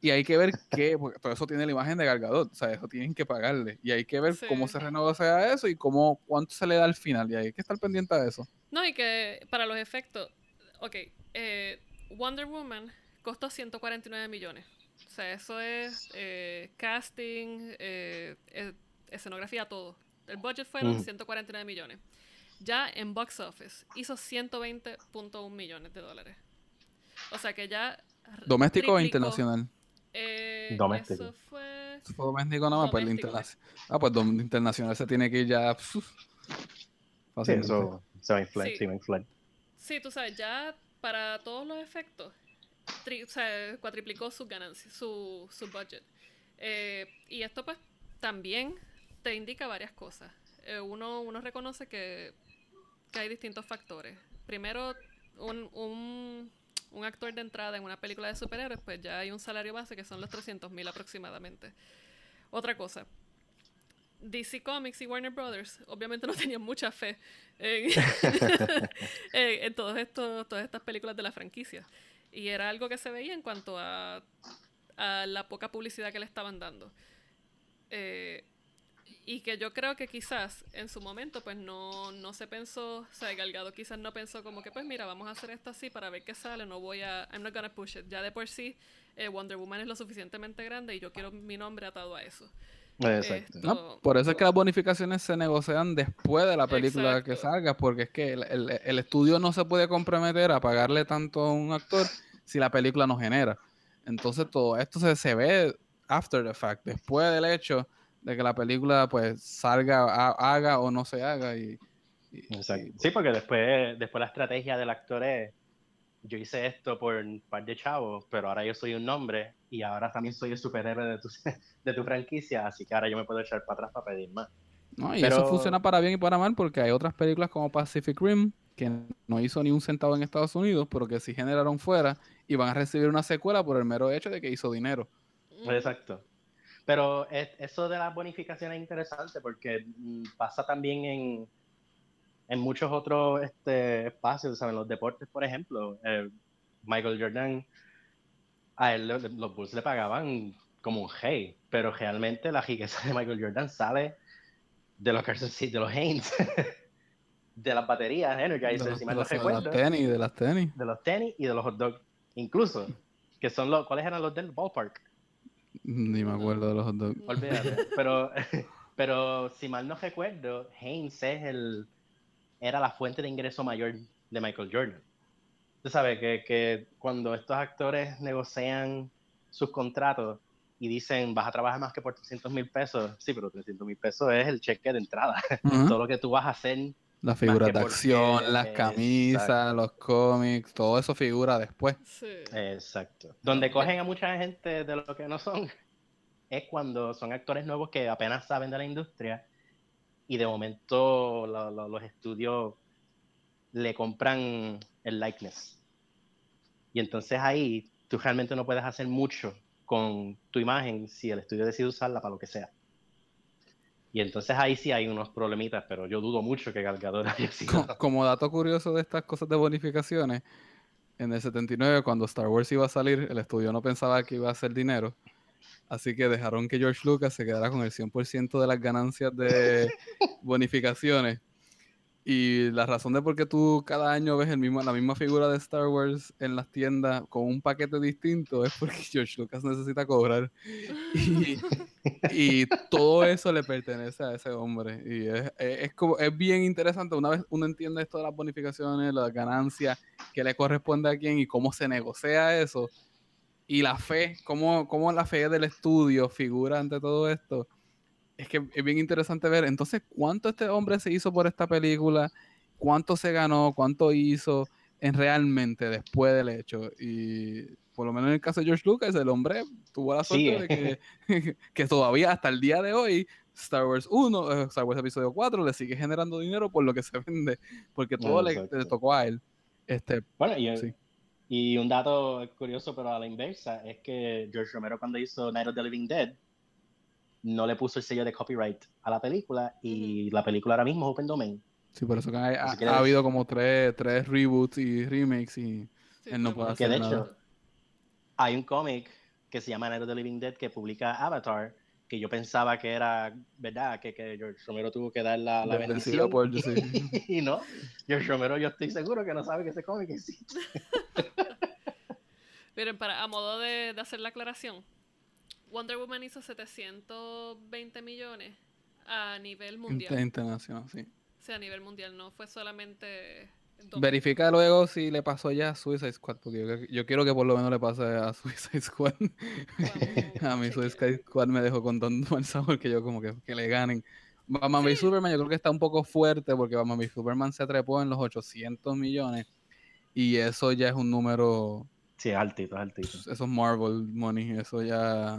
Y hay que ver qué, porque todo eso tiene la imagen de Gargadot, o sea, eso tienen que pagarle. Y hay que ver Sí. cómo se renegocia eso y cómo, cuánto se le da al final. Y hay que estar pendiente de eso. No, y que para los efectos, ok, eh, Wonder Woman costó 149 millones. O sea, eso es eh, casting, eh, escenografía, todo. El budget fueron Ujú. 149 millones. Ya en box office hizo 120.1 millones de dólares. O sea que ya... ¿Doméstico o internacional? Eh, Doméstico. Eso fue... Doméstico nada más, pues el internacional. Ah, pues internacional se tiene que ir ya. Sí, eso se va a inflar, Sí. sí va a inflar. Sí, tú sabes, ya para todos los efectos, tri- o sea, cuatriplicó sus ganancias, su, su budget. Eh, y esto pues también te indica varias cosas. Eh, uno, uno reconoce que, que hay distintos factores. Primero, un, un, un actor de entrada en una película de superhéroes, pues ya hay un salario base que son los 300 mil aproximadamente. Otra cosa, DC Comics y Warner Brothers obviamente no tenían mucha fe en, en, en todos estos, todas estas películas de la franquicia. Y era algo que se veía en cuanto a, a la poca publicidad que le estaban dando. Eh, y que yo creo que quizás en su momento pues no, no se pensó, o sea, Galgado quizás no pensó como que pues mira, vamos a hacer esto así para ver qué sale, no voy a, I'm not gonna push it. Ya de por sí eh, Wonder Woman es lo suficientemente grande y yo quiero mi nombre atado a eso. Exacto. No, por eso es que las bonificaciones se negocian después de la película que salga, porque es que el, el- el estudio no se puede comprometer a pagarle tanto a un actor si la película no genera. Entonces todo esto se, se ve after the fact, después del hecho de que la película pues salga, haga o no se haga. Y, sí, porque después, después la estrategia del actor es, yo hice esto por un par de chavos, pero ahora yo soy un nombre y ahora también soy el superhéroe de tu, de tu franquicia, así que ahora yo me puedo echar para atrás para pedir más. No, y eso funciona para bien y para mal porque hay otras películas como Pacific Rim que no hizo ni un centavo en Estados Unidos, pero que sí generaron fuera y van a recibir una secuela por el mero hecho de que hizo dinero. Exacto. Pero eso de las bonificaciones es interesante porque mm, pasa también en, en muchos otros este, espacios, ¿saben? Los deportes, por ejemplo. Eh, Michael Jordan, a él los Bulls le pagaban como un hey, pero realmente la riqueza de Michael Jordan sale de los Carson City, de los Haynes, de las baterías Energizer, de los, si mal no recuerdo. De las tenis, de las tenis. De los tenis y de los hot dogs, incluso. Que son los, ¿cuáles eran los del ballpark? Ni me acuerdo de los hot dogs. Olvídate. Pero, pero si mal no recuerdo, Haynes es el, era la fuente de ingreso mayor de Michael Jordan. Tú sabes que, que cuando estos actores negocian sus contratos y dicen vas a trabajar más que por 300 mil pesos, sí, pero 300 mil pesos es el cheque de entrada. Todo lo que tú vas a hacer. La figura de acción, las camisas, los cómics, todo eso figura después. Sí. Exacto. Donde cogen a mucha gente de lo que no son es cuando son actores nuevos que apenas saben de la industria y de momento los estudios le compran el likeness. Y entonces ahí tú realmente no puedes hacer mucho con tu imagen si el estudio decide usarla para lo que sea. Y entonces ahí sí hay unos problemitas, pero yo dudo mucho que Gal haya sido. Como, dato curioso de estas cosas de bonificaciones, en el 79 cuando Star Wars iba a salir, el estudio no pensaba que iba a hacer dinero Así que dejaron que George Lucas se quedara con el 100% de las ganancias de bonificaciones. Y la razón de por qué tú cada año ves el mismo, la misma figura de Star Wars en las tiendas con un paquete distinto es porque George Lucas necesita cobrar. Y, todo eso le pertenece a ese hombre. Y es, es, como, es bien interesante. Una vez uno entiende esto de las bonificaciones, las ganancias, que le corresponde a quién y cómo se negocia eso y la fe, cómo, cómo la fe del estudio figura ante todo esto, es que es bien interesante ver. Entonces, ¿cuánto este hombre se hizo por esta película? ¿Cuánto se ganó? ¿Cuánto hizo en realmente después del hecho? Y por lo menos en el caso de George Lucas, el hombre tuvo la suerte de que, que, todavía hasta el día de hoy Star Wars 1, eh, Star Wars Episodio 4 le sigue generando dinero por lo que se vende, porque todo le, tocó a él. Este, bueno, y, sí. Y un dato curioso, pero a la inversa, es que George Romero cuando hizo Night of the Living Dead, no le puso el sello de copyright a la película y la película ahora mismo es Open Domain. Sí, por eso que ha, habido como tres, tres reboots y remakes y él no puede hacer que de hecho, hay un cómic que se llama Night of the Living Dead que publica Avatar, que yo pensaba que era verdad, que, que George Romero tuvo que dar la, la bendición. y, no, George Romero yo estoy seguro que no sabe que ese cómic existe. Miren, para, a modo de, de hacer la aclaración, Wonder Woman hizo 720 millones a nivel mundial. Internacional, sí. O sea, a nivel mundial, no fue solamente Verifica luego si le pasó ya a Suicide Squad, porque yo, quiero que por lo menos le pase a Suicide Squad. a mí Suicide Squad me dejó con tanto mal sabor que yo como que, que le ganen. Batman Superman yo creo que está un poco fuerte porque Batman v Superman se trepó en los 800 millones y eso ya es un número... Sí, altito, altito. Eso es Marvel money, eso ya...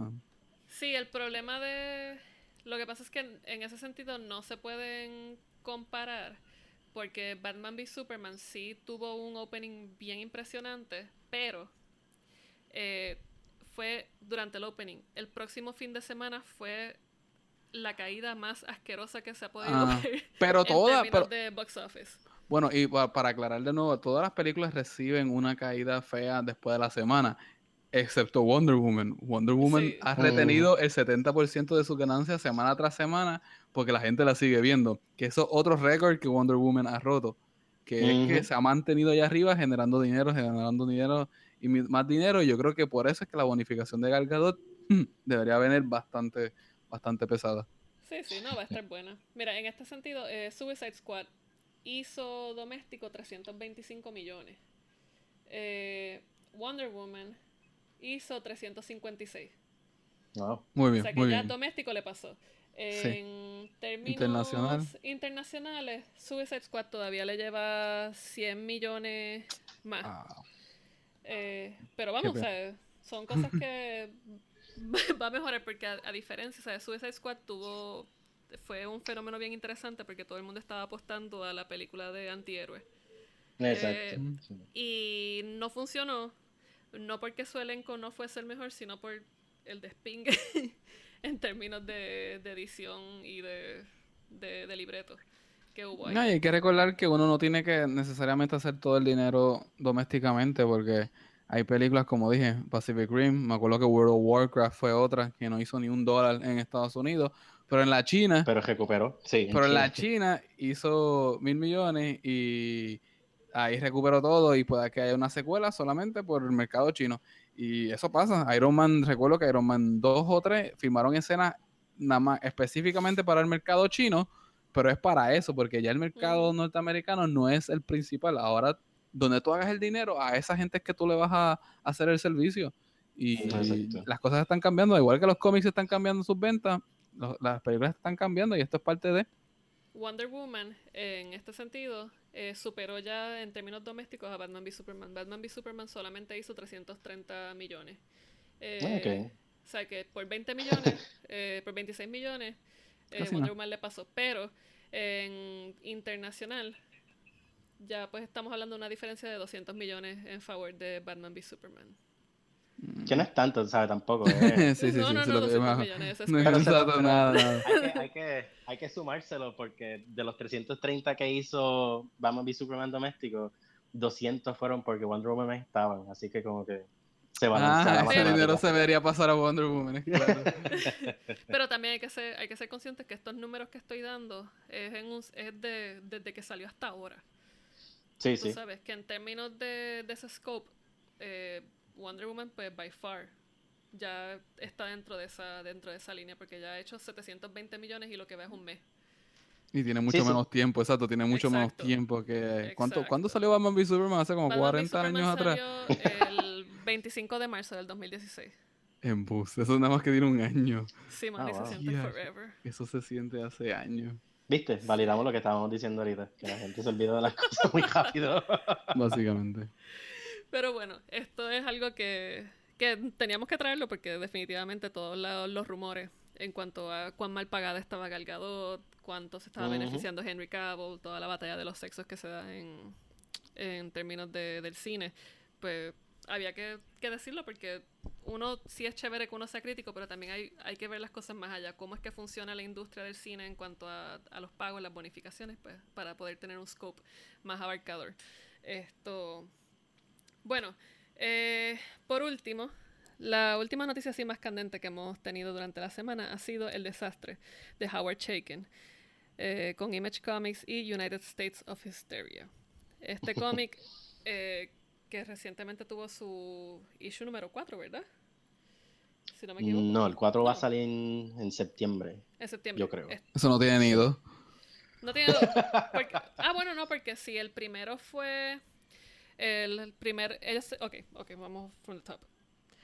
Sí, el problema de... Lo que pasa es que en ese sentido no se pueden comparar porque Batman v Superman sí tuvo un opening bien impresionante, pero eh, fue durante el opening. El próximo fin de semana fue la caída más asquerosa que se ha podido ah, ver pero en términos de box office. Bueno, y para aclarar de nuevo, todas las películas reciben una caída fea después de la semana, excepto Wonder Woman. Wonder Woman ha retenido el 70% de sus ganancias semana tras semana porque la gente la sigue viendo. Que eso es otro récord que Wonder Woman ha roto. Que es que se ha mantenido allá arriba generando dinero, generando dinero y más dinero. Y yo creo que por eso es que la bonificación de Gal Gadot debería venir bastante, bastante pesada. Sí, sí, no, va a estar buena. Mira, en este sentido, eh, Suicide Squad hizo doméstico 325 millones. Eh, Wonder Woman hizo 356. Muy bien, o sea que muy ya bien. doméstico le pasó. En términos Internacional. internacionales, Suicide Squad todavía le lleva 100 millones más. Ah, Eh, pero vamos, o Qué sea, son cosas que va a mejorar porque a, a diferencia, o sea, Suicide Squad tuvo fue un fenómeno bien interesante porque todo el mundo estaba apostando a la película de antihéroes Exacto. Eh, sí. y no funcionó, no porque su elenco no fuese el mejor, sino por el despingue en términos de, de edición y de, de, de libreto que hubo ahí. No, y hay que recordar que uno no tiene que necesariamente hacer todo el dinero domésticamente, porque hay películas, como dije, Pacific Rim, me acuerdo que World of Warcraft fue otra que no hizo ni un dólar en Estados Unidos, pero en la China, Pero recuperó, sí. pero en la China. Hizo mil millones y ahí recuperó todo y puede que haya una secuela solamente por el mercado chino. Y eso pasa. Iron Man, recuerdo que Iron Man 2 o 3 filmaron escenas nada más específicamente para el mercado chino, pero es para eso, porque ya el mercado Mm. norteamericano no es el principal. Ahora, donde tú hagas el dinero, a esa gente es que tú le vas a hacer el servicio. Y Exacto. las cosas están cambiando, igual que los cómics están cambiando sus ventas, lo- las películas están cambiando y esto es parte de... Wonder Woman, en este sentido, eh, superó ya en términos domésticos a Batman v Superman. Batman v Superman solamente hizo 330 millones. Eh, Ok. O sea que por 20 millones, eh, por 26 millones, eh, Wonder nada. Woman le pasó. Pero en internacional, ya pues estamos hablando de una diferencia de 200 millones en favor de Batman v Superman. Que no es tanto, ¿sabes? Tampoco. eh. sí, sí, no, sí, no, sí, no, lo que 200 más- millones. eso es No nada, nada. hay, que, hay, que, hay que sumárselo porque de los 330 que hizo Batman v Superman doméstico, 200 fueron porque Wonder Woman estaban. Así que como que se balancea la Ah, ese matemática. dinero se debería pasar a Wonder Woman, claro. Pero también hay que ser, hay que ser conscientes que estos números que estoy dando es, en un, es de, desde que salió hasta ahora. Sí, Tú sí. sabes que en términos de, de ese scope, eh, Wonder Woman, pues by far, ya está dentro de esa dentro de esa línea porque ya ha hecho 720 millones y lo que va es un mes. Y tiene mucho Sí, sí. menos tiempo, exacto, tiene mucho menos Exacto. tiempo que... ¿Cuánto, ¿Cuándo salió Batman v Superman? Hace como Batman v 40 años atrás. el 25 de marzo del 2016. En bus, eso nada más que tiene un año. Sí, man, Ah, y se wow. siente Yeah. forever. Eso se siente hace años, ¿Viste? Validamos lo que estábamos diciendo ahorita. Que la gente se olvida de las cosas muy rápido. básicamente. Pero bueno, esto es algo que, que teníamos que traerlo porque definitivamente todos la- los rumores en cuanto a cuán mal pagada estaba Gal Gadot, cuánto se estaba Ujú. beneficiando Henry Cavill, toda la batalla de los sexos que se da en, en términos de- del cine, pues había que, que decirlo porque uno sí es chévere que uno sea crítico, pero también hay, hay que ver las cosas más allá, cómo es que funciona la industria del cine en cuanto a, a los pagos, las bonificaciones, pues para poder tener un scope más abarcador. Esto, bueno, eh, por último, la última noticia así más candente que hemos tenido durante la semana ha sido el desastre de Howard Chaykin eh, con Image Comics y United States of Hysteria. Este cómic eh, que recientemente tuvo su issue número 4, ¿verdad? Si no me equivoco. No, el 4 va a salir en, en septiembre. En septiembre. yo creo. Es- Eso no tiene nido. No tiene dos. Porque- ah, bueno, no, porque si el primero fue. El, primer. Ellos, ok, ok, vamos from the top.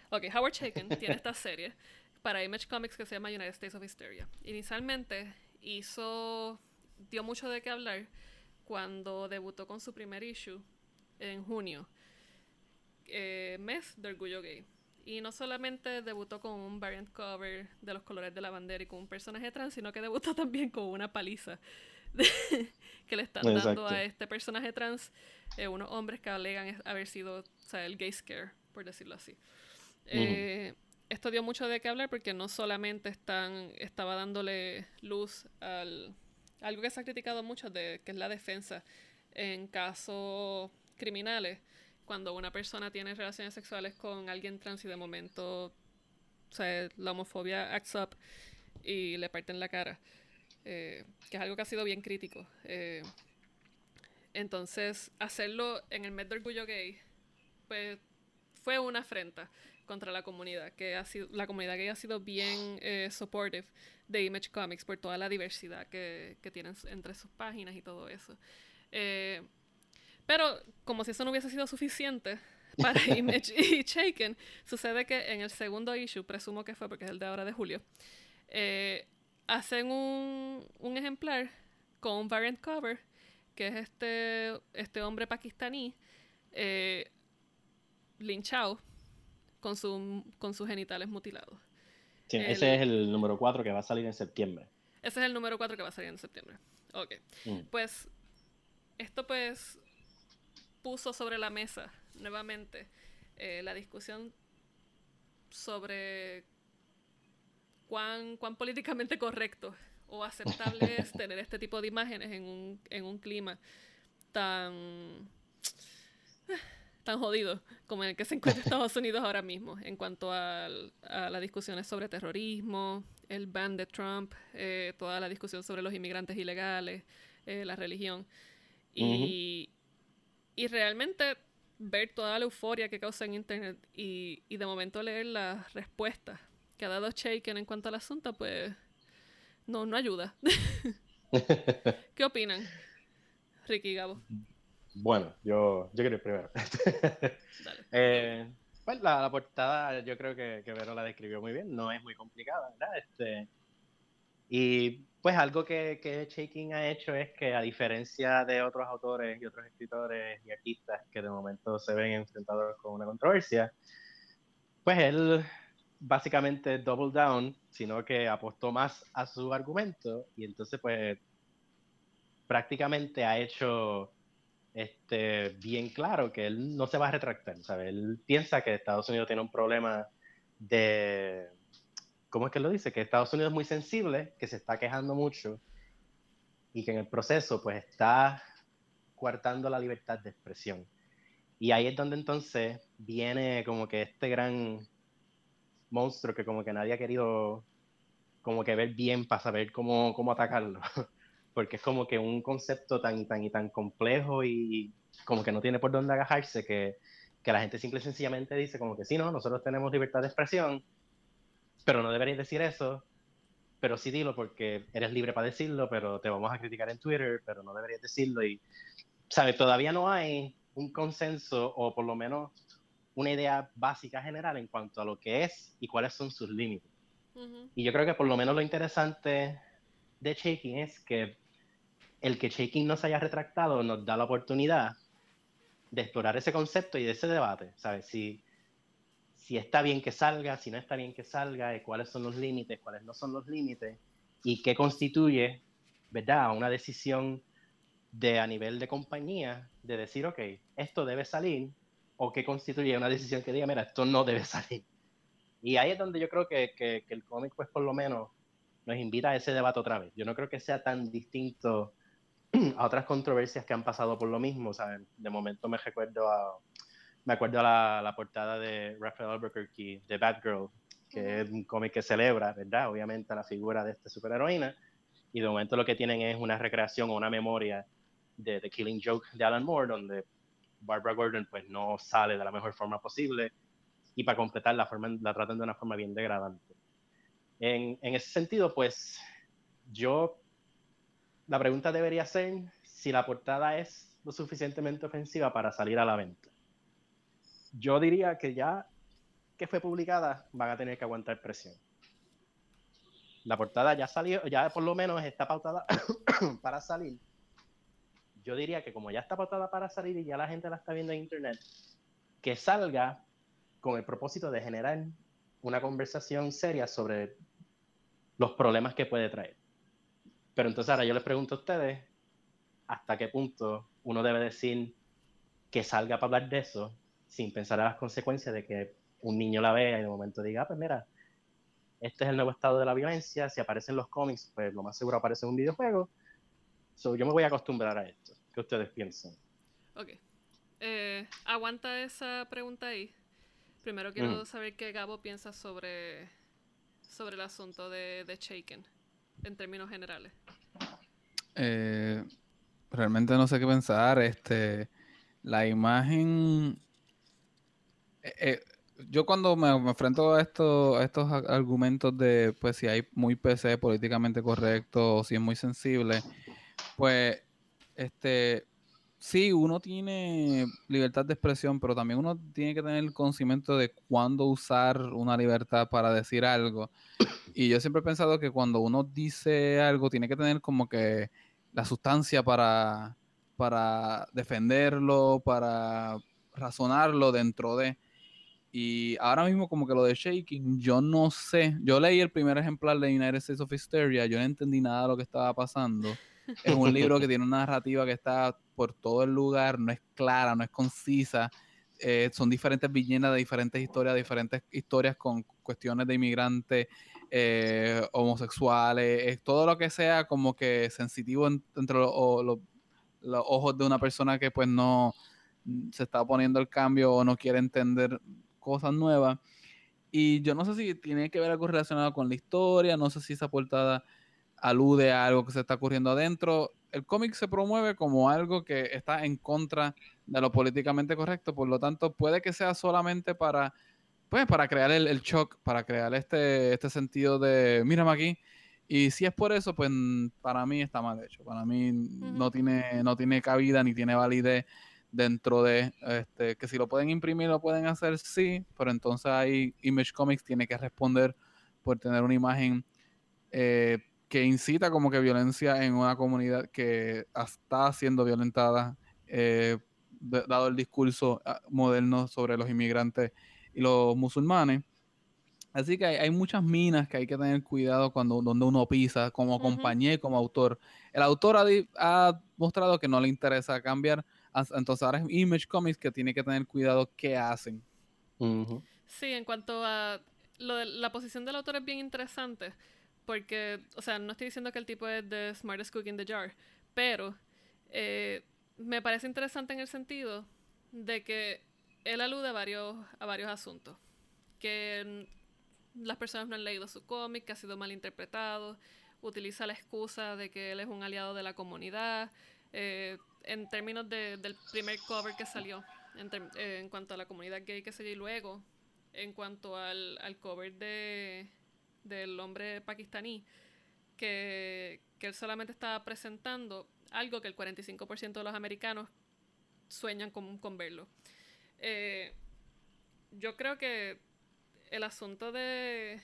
Ok, Howard Chaykin tiene esta serie para Image Comics que se llama United States of Hysteria. Inicialmente hizo. dio mucho de qué hablar cuando debutó con su primer issue en junio. eh, mes de orgullo gay. Y no solamente debutó con un variant cover de los colores de la bandera y con un personaje trans, sino que debutó también con una paliza que le están dando a este personaje trans eh, unos hombres que alegan haber sido o sea, el gay scare, por decirlo así. Eh, esto dio mucho de qué hablar porque no solamente están, estaba dándole luz al algo que se ha criticado mucho de que es la defensa en casos criminales cuando una persona tiene relaciones sexuales con alguien trans y de momento o sea, la homofobia acts up y le parten la cara eh, que es algo que ha sido bien crítico eh, entonces hacerlo en el mes de orgullo gay pues fue una afrenta contra la comunidad, que ha sido, la comunidad gay ha sido bien eh, supportive de Image Comics por toda la diversidad que, que tienen entre sus páginas y todo eso. Eh, pero como si eso no hubiese sido suficiente, para Image y Shaken, sucede que en el segundo issue, presumo que fue porque es el de ahora de julio, eh, hacen un, un, ejemplar con un variant cover, que es este, este hombre pakistaní eh, linchado con, su, con sus genitales mutilados. Sí, ese es el número 4 que va a salir en septiembre. Ese es el número 4 que va a salir en septiembre. Ok. Mm. Pues esto pues puso sobre la mesa nuevamente eh, la discusión sobre cuán, cuán políticamente correcto o aceptable es tener este tipo de imágenes en un, en un clima tan tan jodido como en el que se encuentra Estados Unidos ahora mismo en cuanto a, las discusiones sobre terrorismo, el ban de Trump, eh, toda la discusión sobre los inmigrantes ilegales, eh, la religión. Y, y realmente ver toda la euforia que causa en Internet y, y de momento leer las respuestas que ha dado Shaken en cuanto al asunto, pues no, no ayuda. ¿Qué opinan, Ricky y Gabo? Bueno, yo, yo quiero ir primero. eh, pues la, portada yo creo que, que Vero la describió muy bien, no es muy complicada, ¿verdad? Este, y pues algo que, que Shaking ha hecho es que a diferencia de otros autores y otros escritores y artistas que de momento se ven enfrentados con una controversia, pues él básicamente double down, sino que apostó más a su argumento y entonces pues prácticamente ha hecho este, bien claro que él no se va a retractar, ¿sabes? Él piensa que Estados Unidos tiene un problema de, ¿cómo es que lo dice? Que Estados Unidos es muy sensible, que se está quejando mucho y que en el proceso pues está coartando la libertad de expresión. Y ahí es donde entonces viene como que este gran monstruo que como que nadie ha querido como que ver bien para saber cómo, cómo atacarlo. porque es como que un concepto tan y tan y tan complejo y como que no tiene por dónde agajarse que, que la gente simple y sencillamente dice como que sí, no, nosotros tenemos libertad de expresión, pero no deberías decir eso, pero sí dilo porque eres libre para decirlo, pero te vamos a criticar en Twitter, pero no deberías decirlo y, ¿sabes? Todavía no hay un consenso o por lo menos una idea básica general en cuanto a lo que es y cuáles son sus límites. Y yo creo que por lo menos lo interesante de Shaking es que el que Shaking no se haya retractado nos da la oportunidad de explorar ese concepto y de ese debate, ¿sabes? Si, si está bien que salga, si no está bien que salga, cuáles son los límites, cuáles no son los límites, y qué constituye, ¿verdad?, una decisión de a nivel de compañía de decir, ok, esto debe salir, o qué constituye una decisión que diga, mira, esto no debe salir. Y ahí es donde yo creo que, que, que el cómic, pues por lo menos, nos invita a ese debate otra vez. Yo no creo que sea tan distinto a otras controversias que han pasado por lo mismo, ¿saben? De momento me recuerdo a, me acuerdo a la, la portada de Raphael Albuquerque, de Batgirl, que es un cómic que celebra, ¿verdad? Obviamente la figura de esta superheroína, y de momento lo que tienen es una recreación o una memoria de The Killing Joke de Alan Moore, donde Barbara Gordon pues no sale de la mejor forma posible, y para completar la, forma, la tratan de una forma bien degradante. En, en ese sentido, pues yo la pregunta debería ser si la portada es lo suficientemente ofensiva para salir a la venta. Yo diría que ya que fue publicada van a tener que aguantar presión. La portada ya salió, ya por lo menos está pautada para salir. Yo diría que como ya está pautada para salir y ya la gente la está viendo en internet, que salga con el propósito de generar una conversación seria sobre los problemas que puede traer. Pero entonces ahora yo les pregunto a ustedes, ¿hasta qué punto uno debe decir que salga para hablar de eso sin pensar en las consecuencias de que un niño la vea y de momento diga, ah, pues mira, este es el nuevo estado de la violencia, si aparecen los cómics, pues lo más seguro aparece en un videojuego. So, yo me voy a acostumbrar a esto. ¿Qué ustedes piensan? Ok. Eh, aguanta esa pregunta ahí. Primero quiero mm. saber qué Gabo piensa sobre, sobre el asunto de, de Shaken en términos generales? Eh, realmente no sé qué pensar. Este, la imagen. Eh, eh, yo cuando me, enfrento a, esto, a estos argumentos de pues si hay muy PC políticamente correcto o si es muy sensible, pues este sí, uno tiene libertad de expresión, pero también uno tiene que tener el conocimiento de cuándo usar una libertad para decir algo. Y yo siempre he pensado que cuando uno dice algo, tiene que tener como que la sustancia para, para defenderlo, para razonarlo dentro de. Y ahora mismo como que lo de Shaking, yo no sé. Yo leí el primer ejemplar de United States of Hysteria, yo no entendí nada de lo que estaba pasando. Es un libro que tiene una narrativa que está por todo el lugar, no es clara, no es concisa. Eh, son diferentes viñetas de diferentes historias, diferentes historias con cuestiones de inmigrantes, eh, homosexuales, todo lo que sea como que sensitivo entre los, ojos de una persona que pues no se está poniendo el cambio o no quiere entender cosas nuevas. Y yo no sé si tiene que ver algo relacionado con la historia, no sé si esa portada alude a algo que se está ocurriendo adentro. El cómic se promueve como algo que está en contra de lo políticamente correcto, por lo tanto puede que sea solamente para, pues, para crear el, shock, para crear este, este sentido de, mírame aquí. Y si es por eso, pues para mí está mal hecho. Para mí no, tiene, no tiene cabida ni tiene validez dentro de este, que si lo pueden imprimir, lo pueden hacer, sí, pero entonces ahí Image Comics tiene que responder por tener una imagen eh, que incita como que violencia en una comunidad que está siendo violentada, eh, dado el discurso ah, moderno sobre los inmigrantes y los musulmanes. Así que hay, muchas minas que hay que tener cuidado cuando donde uno pisa, como compañía y como autor. El autor ha, mostrado que no le interesa cambiar, entonces ahora es Image Comics que tiene que tener cuidado qué hacen. Sí, en cuanto a lo de, la posición del autor es bien interesante porque, o sea, no estoy diciendo que el tipo es the smartest cook in the jar, pero eh, me parece interesante en el sentido de que él alude a varios, a varios asuntos. Que las personas no han leído su cómic, que ha sido mal interpretado, utiliza la excusa de que él es un aliado de la comunidad, eh, en términos del primer cover que salió, en, eh, cuanto a la comunidad gay que se y luego, en cuanto al, al cover de del hombre pakistaní, que, él solamente estaba presentando algo que el 45% de los americanos sueñan con, con verlo. Eh, yo creo que el asunto de,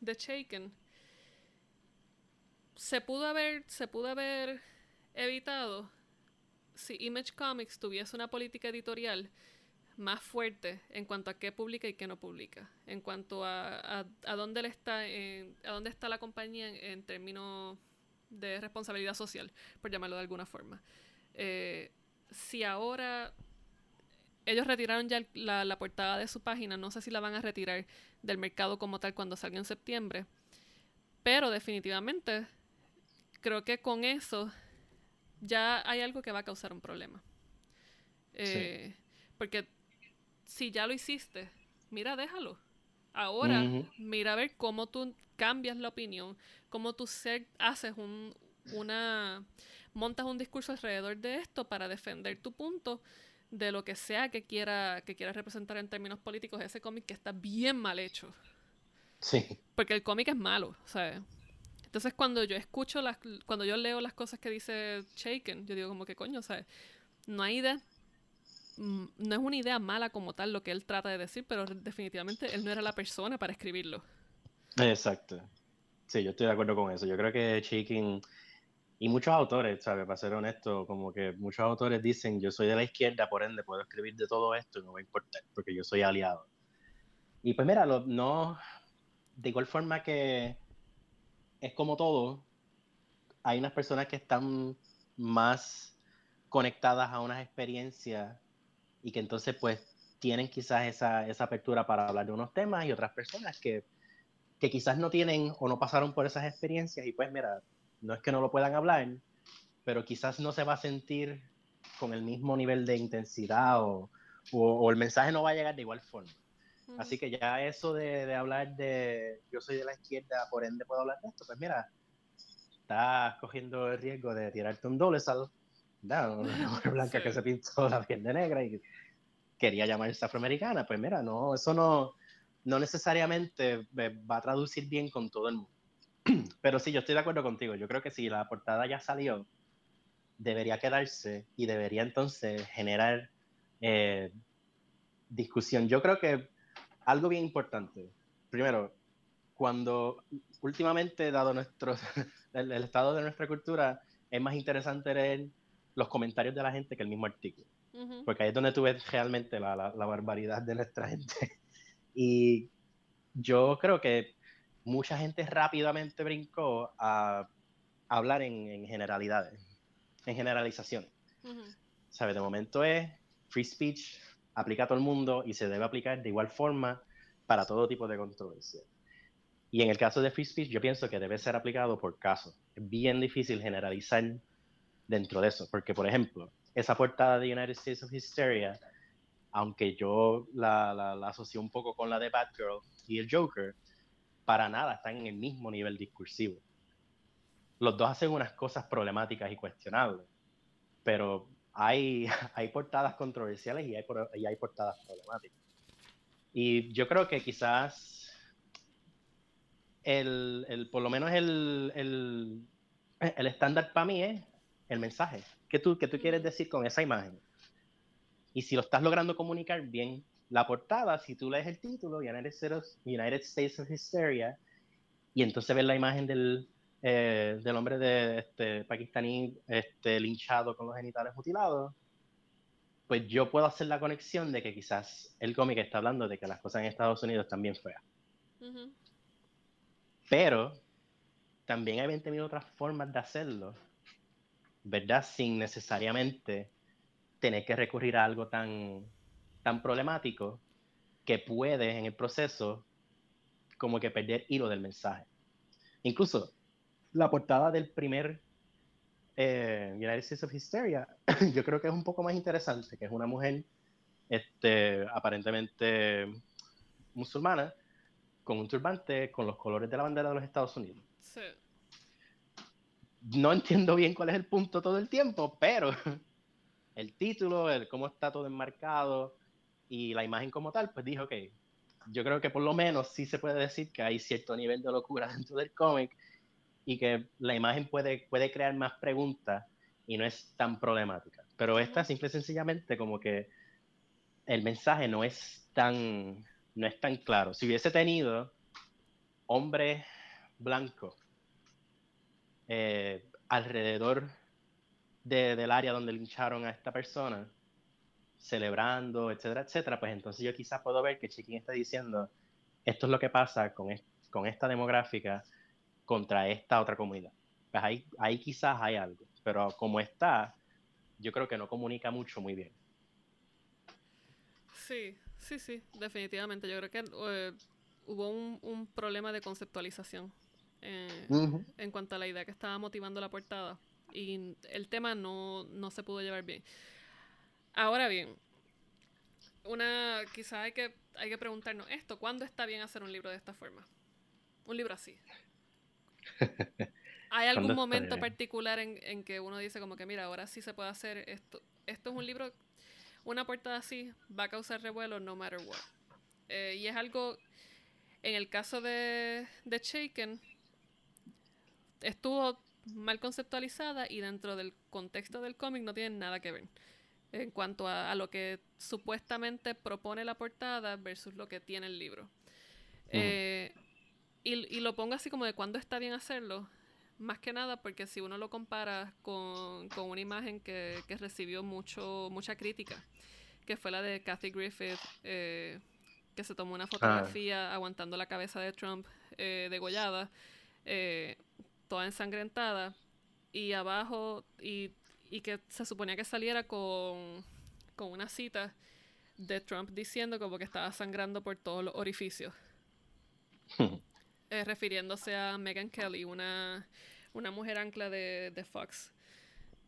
de Shaken se pudo haber, se pudo haber evitado si Image Comics tuviese una política editorial más fuerte en cuanto a qué publica y qué no publica, en cuanto a, a, dónde le está, a dónde está la compañía en, términos de responsabilidad social, por llamarlo de alguna forma. Eh, si ahora ellos retiraron ya la, la, portada de su página, no sé si la van a retirar del mercado como tal cuando salga en septiembre, pero definitivamente creo que con eso ya hay algo que va a causar un problema. Eh, porque si ya lo hiciste, mira, déjalo. Ahora, mira a ver cómo tú cambias la opinión, cómo tú haces un, una, montas un discurso alrededor de esto para defender tu punto de lo que sea que quiera, que quiera representar en términos políticos ese cómic que está bien mal hecho. Sí. Porque el cómic es malo, ¿sabes? Entonces cuando yo escucho las, cuando yo leo las cosas que dice Shaken, yo digo como que coño, ¿sabes? No hay idea no es una idea mala como tal lo que él trata de decir, pero definitivamente él no era la persona para escribirlo. Exacto. Sí, yo estoy de acuerdo con eso. Yo creo que Chicken y muchos autores, ¿sabes? Para ser honesto, como que muchos autores dicen, yo soy de la izquierda, por ende puedo escribir de todo esto y no va a importar, porque yo soy aliado. Y pues mira, no, de igual forma que es como todo, hay unas personas que están más conectadas a unas experiencias y que entonces pues tienen quizás esa, esa apertura para hablar de unos temas y otras personas que, que quizás no tienen o no pasaron por esas experiencias y pues mira, no es que no lo puedan hablar, pero quizás no se va a sentir con el mismo nivel de intensidad o, o, el mensaje no va a llegar de igual forma. Así que ya eso de, de, hablar de yo soy de la izquierda, por ende puedo hablar de esto, pues mira, estás cogiendo el riesgo de tirarte un doble salto una mujer blanca que se pintó la piel de negra y quería llamarse afroamericana. Pues mira, no, eso no, no necesariamente va a traducir bien con todo el mundo. Pero sí, yo estoy de acuerdo contigo. Yo creo que si la portada ya salió, debería quedarse y debería entonces generar eh, discusión. Yo creo que algo bien importante, primero, cuando últimamente, dado nuestro, el, estado de nuestra cultura, es más interesante leer los comentarios de la gente que el mismo artículo. Porque ahí es donde tú ves realmente la, la, barbaridad de nuestra gente. Y yo creo que mucha gente rápidamente brincó a, hablar en, generalidades, en generalizaciones. ¿Sabes? De momento es free speech, aplica a todo el mundo y se debe aplicar de igual forma para todo tipo de controversia. Y en el caso de free speech, yo pienso que debe ser aplicado por caso. Es bien difícil generalizar dentro de eso, porque, por ejemplo, esa portada de United States of Hysteria, aunque yo la, la, la asocio un poco con la de Batgirl y el Joker, para nada están en el mismo nivel discursivo. Los dos hacen unas cosas problemáticas y cuestionables, pero hay, hay portadas controversiales y hay, y hay portadas problemáticas. Y yo creo que quizás el, el por lo menos el, el, el estándar para mí es el mensaje. ¿Qué tú, ¿Qué tú quieres decir con esa imagen? Y si lo estás logrando comunicar bien, la portada, si tú lees el título, United States, United States of Hysteria, y entonces ves la imagen del, eh, del hombre de este, pakistaní este, linchado con los genitales mutilados, pues yo puedo hacer la conexión de que quizás el cómic está hablando de que las cosas en Estados Unidos están bien feas. Pero también hay 20.000 otras formas de hacerlo, ¿verdad? Sin necesariamente tener que recurrir a algo tan, tan problemático que puede en el proceso como que perder hilo del mensaje. Incluso la portada del primer eh, United States of Hysteria, yo creo que es un poco más interesante, que es una mujer este, aparentemente musulmana, con un turbante con los colores de la bandera de los Estados Unidos. Sí. No entiendo bien cuál es el punto todo el tiempo, pero el título, el cómo está todo enmarcado y la imagen como tal, pues dijo que yo creo que por lo menos sí se puede decir que hay cierto nivel de locura dentro del cómic y que la imagen puede, puede crear más preguntas y no es tan problemática. Pero esta simple y sencillamente como que el mensaje no es tan, no es tan claro. Si hubiese tenido hombre blanco eh, alrededor del área donde lincharon a esta persona, celebrando, etcétera, etcétera, pues entonces yo quizás puedo ver que Chiquín está diciendo, esto es lo que pasa con, con esta demográfica contra esta otra comunidad. Pues ahí, ahí quizás hay algo, pero como está, yo creo que no comunica mucho muy bien. Sí, sí, sí, definitivamente. Yo creo que eh, hubo un, problema de conceptualización eh, en cuanto a la idea que estaba motivando la portada y el tema no, no se pudo llevar bien. Ahora bien, una quizás hay que, hay que preguntarnos esto, ¿cuándo está bien hacer un libro de esta forma? Un libro así. ¿Hay algún momento particular en, que uno dice como que mira, ahora sí se puede hacer esto? Esto es un libro, una portada así va a causar revuelo no matter what. Eh, y es algo, en el caso de, de Shaken, estuvo mal conceptualizada y dentro del contexto del cómic no tiene nada que ver en cuanto a, lo que supuestamente propone la portada versus lo que tiene el libro. Eh, y, lo pongo así como de cuándo está bien hacerlo. Más que nada porque si uno lo compara con, una imagen que, recibió mucho, mucha crítica, que fue la de Kathy Griffith, eh, que se tomó una fotografía ah. aguantando la cabeza de Trump eh, degollada, eh, toda ensangrentada, y abajo, y, que se suponía que saliera con, con una cita de Trump diciendo como que estaba sangrando por todos los orificios. Eh, refiriéndose a Megan Kelly, una, una mujer ancla de, Fox,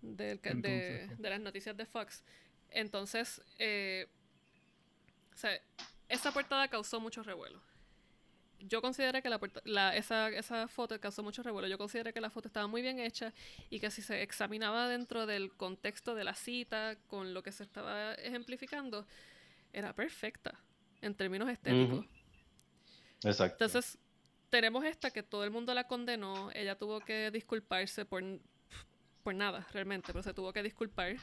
de, las noticias de Fox. Entonces, eh, esa portada causó mucho revuelo. Yo consideré que la, esa, esa foto causó mucho revuelo. Yo consideré que la foto estaba muy bien hecha y que si se examinaba dentro del contexto de la cita, con lo que se estaba ejemplificando, era perfecta en términos estéticos. Exacto. Entonces, tenemos esta que todo el mundo la condenó. Ella tuvo que disculparse por por nada, realmente, pero se tuvo que disculpar.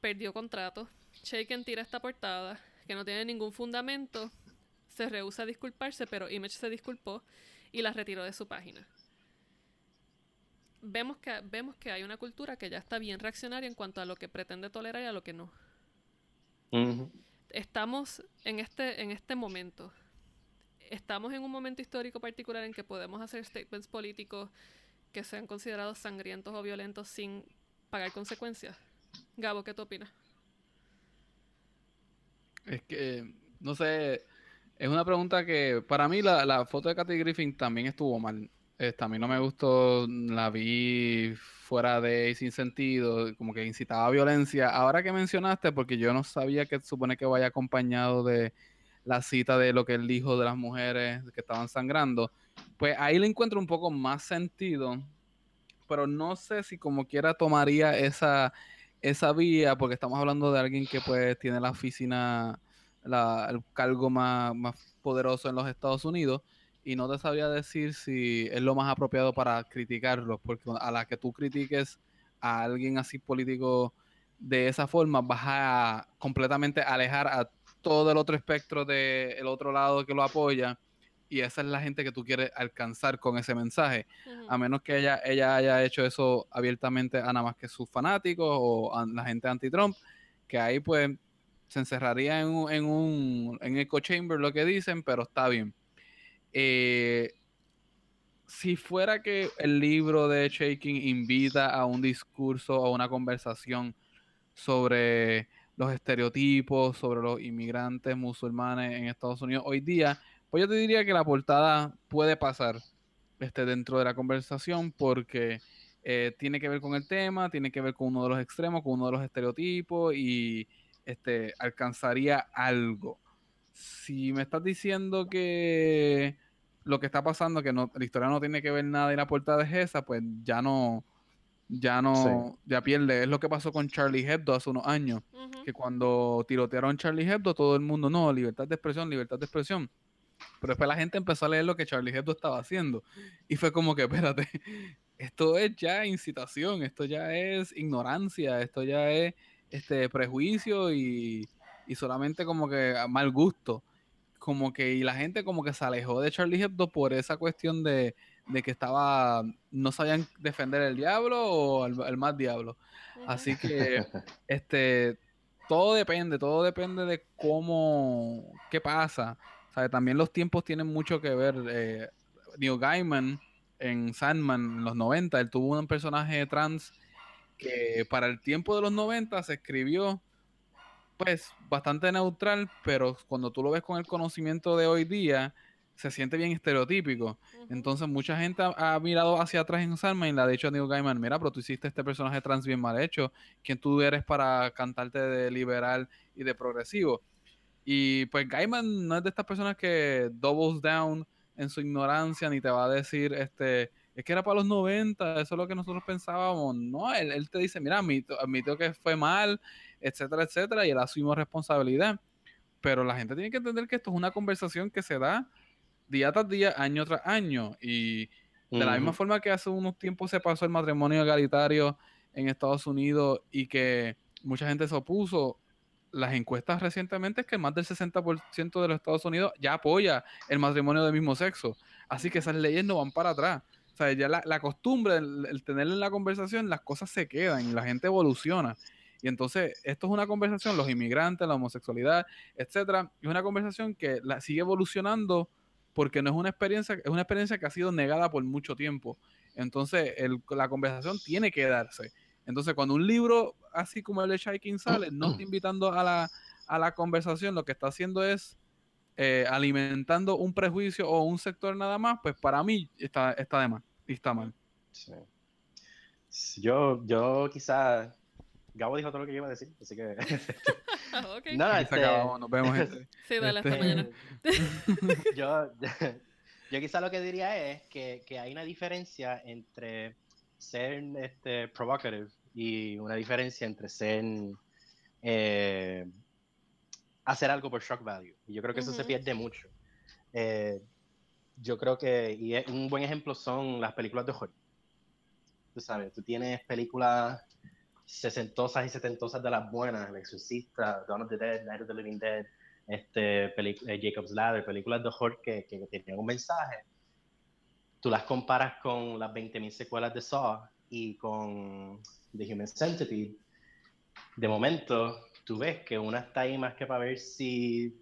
Perdió contrato. Shaken tira esta portada, que no tiene ningún fundamento. Se rehúsa a disculparse, pero Image se disculpó y la retiró de su página. Vemos que, vemos que hay una cultura que ya está bien reaccionaria en cuanto a lo que pretende tolerar y a lo que no. Estamos en este, en este momento. Estamos en un momento histórico particular en que podemos hacer statements políticos que sean considerados sangrientos o violentos sin pagar consecuencias. Gabo, ¿qué tú opinas? Es que, no sé, es una pregunta que para mí la, foto de Kathy Griffin también estuvo mal. Este, a mí no me gustó, la vi fuera de sin sentido, como que incitaba a violencia. Ahora que mencionaste, porque yo no sabía que supone que vaya acompañado de la cita de lo que él dijo de las mujeres que estaban sangrando, pues ahí le encuentro un poco más sentido, pero no sé si como quiera tomaría esa, esa vía, porque estamos hablando de alguien que pues tiene la oficina, la, el cargo más, más poderoso en los Estados Unidos y no te sabría decir si es lo más apropiado para criticarlos, porque a la que tú critiques a alguien así político de esa forma, vas a completamente alejar a todo el otro espectro del otro lado que lo apoya y esa es la gente que tú quieres alcanzar con ese mensaje, a menos que ella, ella haya hecho eso abiertamente a nada más que sus fanáticos o a la gente anti-Trump, que ahí pues se encerraría en un, en un en echo chamber lo que dicen, pero está bien. Eh, si fuera que el libro de Shaking invita a un discurso o una conversación sobre los estereotipos, sobre los inmigrantes musulmanes en Estados Unidos hoy día, pues yo te diría que la portada puede pasar este, dentro de la conversación porque eh, tiene que ver con el tema, tiene que ver con uno de los extremos, con uno de los estereotipos y este, alcanzaría algo si me estás diciendo que lo que está pasando, que no, la historia no tiene que ver nada y la portada es esa, pues ya no, ya no, ya pierde. Es lo que pasó con Charlie Hebdo hace unos años, que cuando tirotearon Charlie Hebdo, todo el mundo, no, libertad de expresión, libertad de expresión. Pero después la gente empezó a leer lo que Charlie Hebdo estaba haciendo. Y fue como que, espérate, esto es ya incitación, esto ya es ignorancia, esto ya es este prejuicio y y solamente como que a mal gusto. Como que, y la gente como que se alejó de Charlie Hebdo por esa cuestión de, que estaba, no sabían defender el diablo o el, más diablo. Así que, este, todo depende, todo depende de cómo, qué pasa. O también los tiempos tienen mucho que ver. Eh, Neil Gaiman en Sandman en los 90, él tuvo un personaje trans que para el tiempo de los 90 se escribió pues bastante neutral, pero cuando tú lo ves con el conocimiento de hoy día, se siente bien estereotípico. Entonces mucha gente ha, mirado hacia atrás en Sandman y le ha dicho a Neil Gaiman, mira, pero tú hiciste este personaje trans bien mal hecho, ¿quién tú eres para cantarte de liberal y de progresivo? Y pues Gaiman no es de estas personas que doubles down en su ignorancia ni te va a decir, este, es que era para los 90, eso es lo que nosotros pensábamos. No, él, él te dice, mira, admitió que fue mal, etcétera, etcétera, y él asumió responsabilidad. Pero la gente tiene que entender que esto es una conversación que se da día tras día, año tras año. Y de la misma forma que hace unos tiempos se pasó el matrimonio egalitario en Estados Unidos y que mucha gente se opuso, las encuestas recientemente es que más del 60% de los Estados Unidos ya apoya el matrimonio del mismo sexo. Así que esas leyes no van para atrás. Sea, ya la, costumbre, el, el en la conversación, las cosas se quedan la gente evoluciona. Y entonces, esto es una conversación, los inmigrantes, la homosexualidad, etcétera, es una conversación que la sigue evolucionando porque no es una experiencia, es una experiencia que ha sido negada por mucho tiempo. Entonces, la conversación tiene que darse. Entonces, cuando un libro así como el de Shaikin sale, no está invitando a la, a la conversación, lo que está haciendo es eh, alimentando un prejuicio o un sector nada más, pues para mí está, está de mal y está mal. Sí. Yo, yo quizá Gabo dijo todo lo que iba a decir, así que. okay. No, este... acabamos, nos vemos. Gente. sí, dale, hasta este, mañana. yo, yo quizá lo que diría es que, que hay una diferencia entre ser este, provocative y una diferencia entre ser. Eh, hacer algo por shock value. Y yo creo que eso se pierde mucho. Eh, yo creo que, y un buen ejemplo son las películas de horror. tú sabes, tú tienes películas sesentosas y setentosas de las buenas, El Exorcista, Dawn of the Dead, Night of the Living Dead, este, eh, Jacob's Ladder, películas de horror que, que tenían un mensaje, tú las comparas con las 20.000 secuelas de Saw y con The Human Centipede, de momento tú ves que una está ahí más que para ver si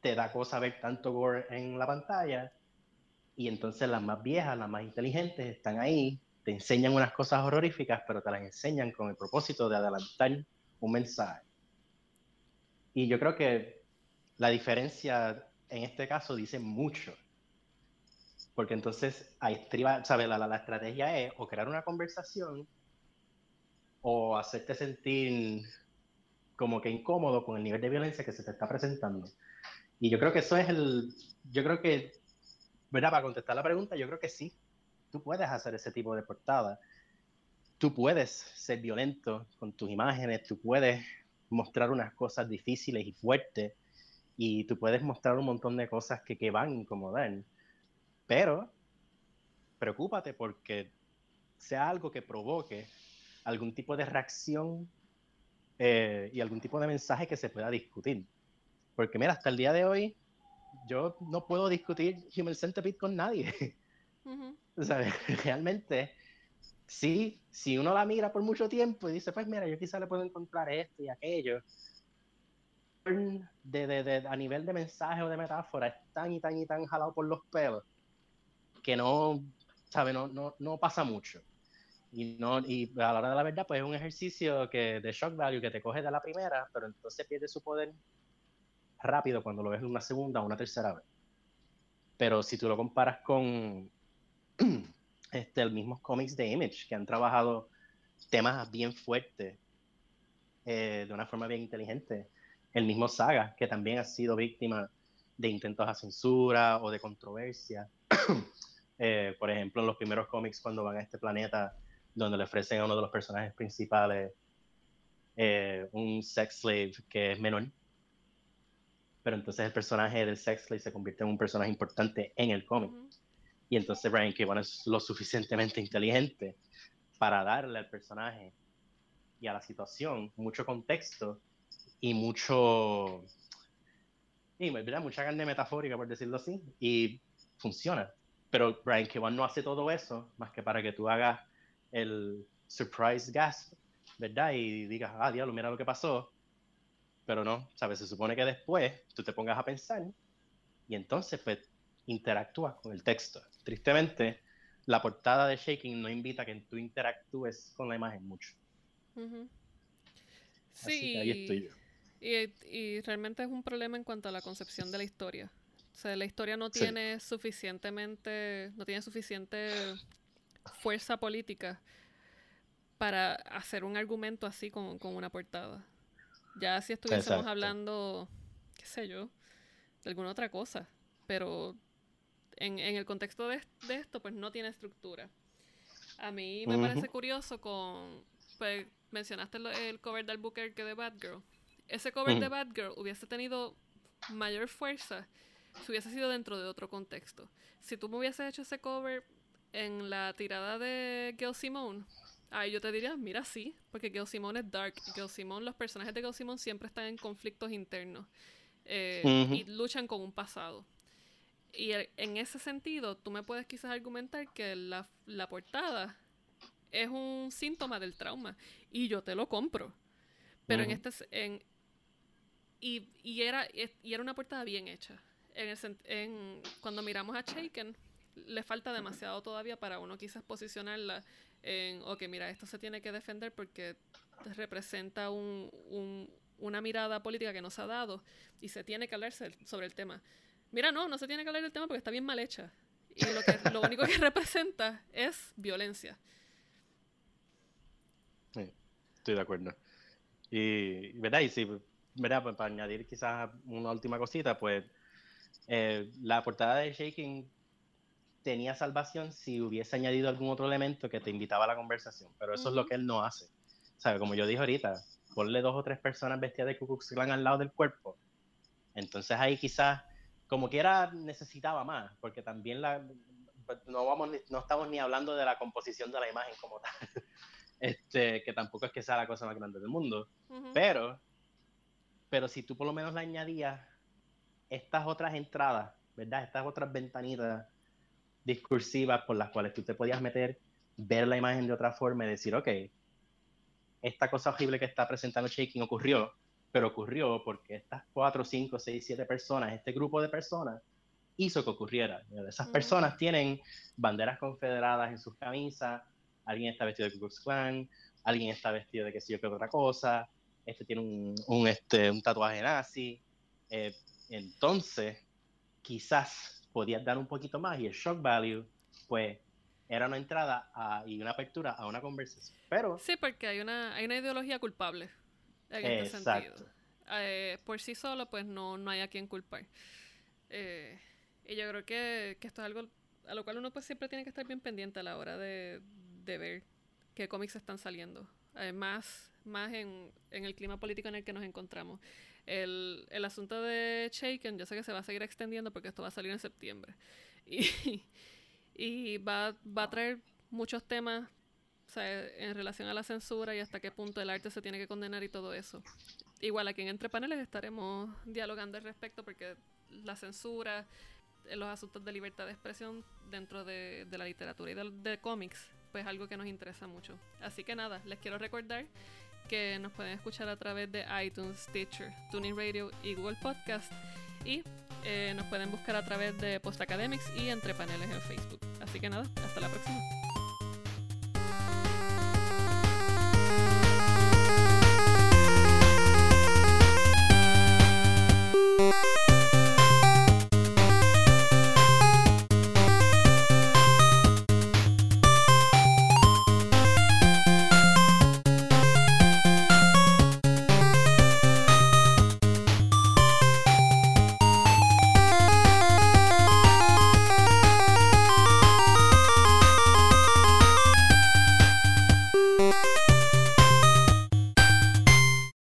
te da cosa ver tanto gore en la pantalla y entonces las más viejas, las más inteligentes están ahí, te enseñan unas cosas horroríficas, pero te las enseñan con el propósito de adelantar un mensaje. Y yo creo que la diferencia en este caso dice mucho. Porque entonces ahí estriba, ¿sabes? La, la, estrategia es o crear una conversación o hacerte sentir como que incómodo con el nivel de violencia que se te está presentando. Y yo creo que eso es el, yo creo que, ¿verdad? Para contestar la pregunta, yo creo que sí, tú puedes hacer ese tipo de portada. Tú puedes ser violento con tus imágenes, tú puedes mostrar unas cosas difíciles y fuertes y tú puedes mostrar un montón de cosas que, que van a incomodar. Pero preocúpate porque sea algo que provoque algún tipo de reacción eh, y algún tipo de mensaje que se pueda discutir. Porque mira, hasta el día de hoy yo no puedo discutir Human Centipede con nadie. Realmente, sí, si uno la mira por mucho tiempo y dice, pues mira, yo quizá le puedo encontrar esto y aquello, de, de, de, a nivel de mensaje o de metáfora es tan y tan y tan jalado por los pelos que no, ¿sabe? No, no, no pasa mucho. Y, no, y a la hora de la verdad, pues es un ejercicio que, de shock value que te coge de la primera, pero entonces pierde su poder rápido cuando lo ves una segunda o una tercera vez. Pero si tú lo comparas con este, el mismo cómics de Image, que han trabajado temas bien fuertes eh, de una forma bien inteligente, el mismo Saga, que también ha sido víctima de intentos a censura o de controversia. Eh, por ejemplo, en los primeros cómics, cuando van a este planeta, donde le ofrecen a uno de los personajes principales eh, un sex slave que es menor. Pero entonces el personaje del sex slave se convierte en un personaje importante en el cómic. Y entonces Brian K. es lo suficientemente inteligente para darle al personaje y a la situación mucho contexto y mucho, y, ¿verdad? mucha carne metafórica, por decirlo así, y funciona. Pero Brian K. no hace todo eso más que para que tú hagas el surprise gasp, ¿verdad? Y digas, ah, diablo, mira lo que pasó. Pero no, ¿sabes? Se supone que después tú te pongas a pensar y entonces pues interactúas con el texto. Tristemente, la portada de Shaking no invita a que tú interactúes con la imagen mucho. Sí. ahí estoy yo. Y, realmente es un problema en cuanto a la concepción de la historia. O sea, la historia no tiene suficientemente, no tiene suficiente fuerza política para hacer un argumento así con, una portada. Ya si estuviésemos hablando, qué sé yo, de alguna otra cosa. Pero en, el contexto de, esto, pues no tiene estructura. A mí me parece curioso con, pues mencionaste el, cover del que de Batgirl ese cover de Batgirl hubiese tenido mayor fuerza si hubiese sido dentro de otro contexto. Si tú me hubieses hecho ese cover en la tirada de Gail Simone, ahí yo te diría, mira, sí, porque Gail Simone es dark. Gail Simone, los personajes de Gail Simone siempre están en conflictos internos eh, y luchan con un pasado. Y en ese sentido, tú me puedes quizás argumentar que la, la portada es un síntoma del trauma y yo te lo compro. Pero en este en, y, y, era, y era una portada bien hecha. En en, cuando miramos a Shaken, le falta demasiado todavía para uno quizás posicionarla en, ok, mira, esto se tiene que defender porque representa un, un, una mirada política que nos ha dado y se tiene que hablar sobre el tema. Mira, no, no se tiene que hablar del tema porque está bien mal hecha. Y lo, que, lo único que representa es violencia. Sí, estoy de acuerdo. Y, ¿verdad? Y si ¿verdad? Pues para añadir quizás una última cosita, pues eh, la portada de Shaking tenía salvación si hubiese añadido algún otro elemento que te invitaba a la conversación, pero eso es lo que él no hace. ¿Sabe? Como yo dije ahorita, ponle dos o tres personas vestidas de Ku Klux Klan al lado del cuerpo. Entonces ahí quizás, como quiera, necesitaba más, porque también la, no, vamos, no estamos ni hablando de la composición de la imagen como tal, este, que tampoco es que sea la cosa más grande del mundo, pero, pero si tú por lo menos le añadías estas otras entradas, ¿verdad? Estas otras ventanitas discursivas por las cuales tú te podías meter, ver la imagen de otra forma y decir, ok, esta cosa horrible que está presentando Shaking ocurrió, pero ocurrió porque estas cuatro, cinco, seis, siete personas, este grupo de personas, hizo que ocurriera. Esas personas tienen banderas confederadas en sus camisas, alguien está vestido de Ku Klux Klan, alguien está vestido de qué sé yo qué otra cosa, este tiene un, este, un tatuaje nazi. Eh, entonces, quizás podías dar un poquito más y el shock value, pues, era una entrada y una apertura a una conversación. Pero... Sí, porque hay una, hay una ideología culpable en este sentido. Eh, por sí solo, pues no, no hay a quien culpar. Eh, y yo creo que, esto es algo a lo cual uno pues siempre tiene que estar bien pendiente a la hora de, ver qué cómics están saliendo. Eh, más más en, el clima político en el que nos encontramos. El, el asunto de Shaken, yo sé que se va a seguir extendiendo porque esto va a salir en septiembre. Y, y va, va a traer muchos temas o sea, en relación a la censura y hasta qué punto el arte se tiene que condenar y todo eso. Igual aquí en Entre Paneles estaremos dialogando al respecto porque la censura, los asuntos de libertad de expresión dentro de, la literatura y de, cómics, pues algo que nos interesa mucho. Así que nada, les quiero recordar que nos pueden escuchar a través de iTunes, Stitcher, Tuning Radio y Google Podcast. Y eh, nos pueden buscar a través de Post Academics y Entre Paneles en Facebook. Así que nada, hasta la próxima.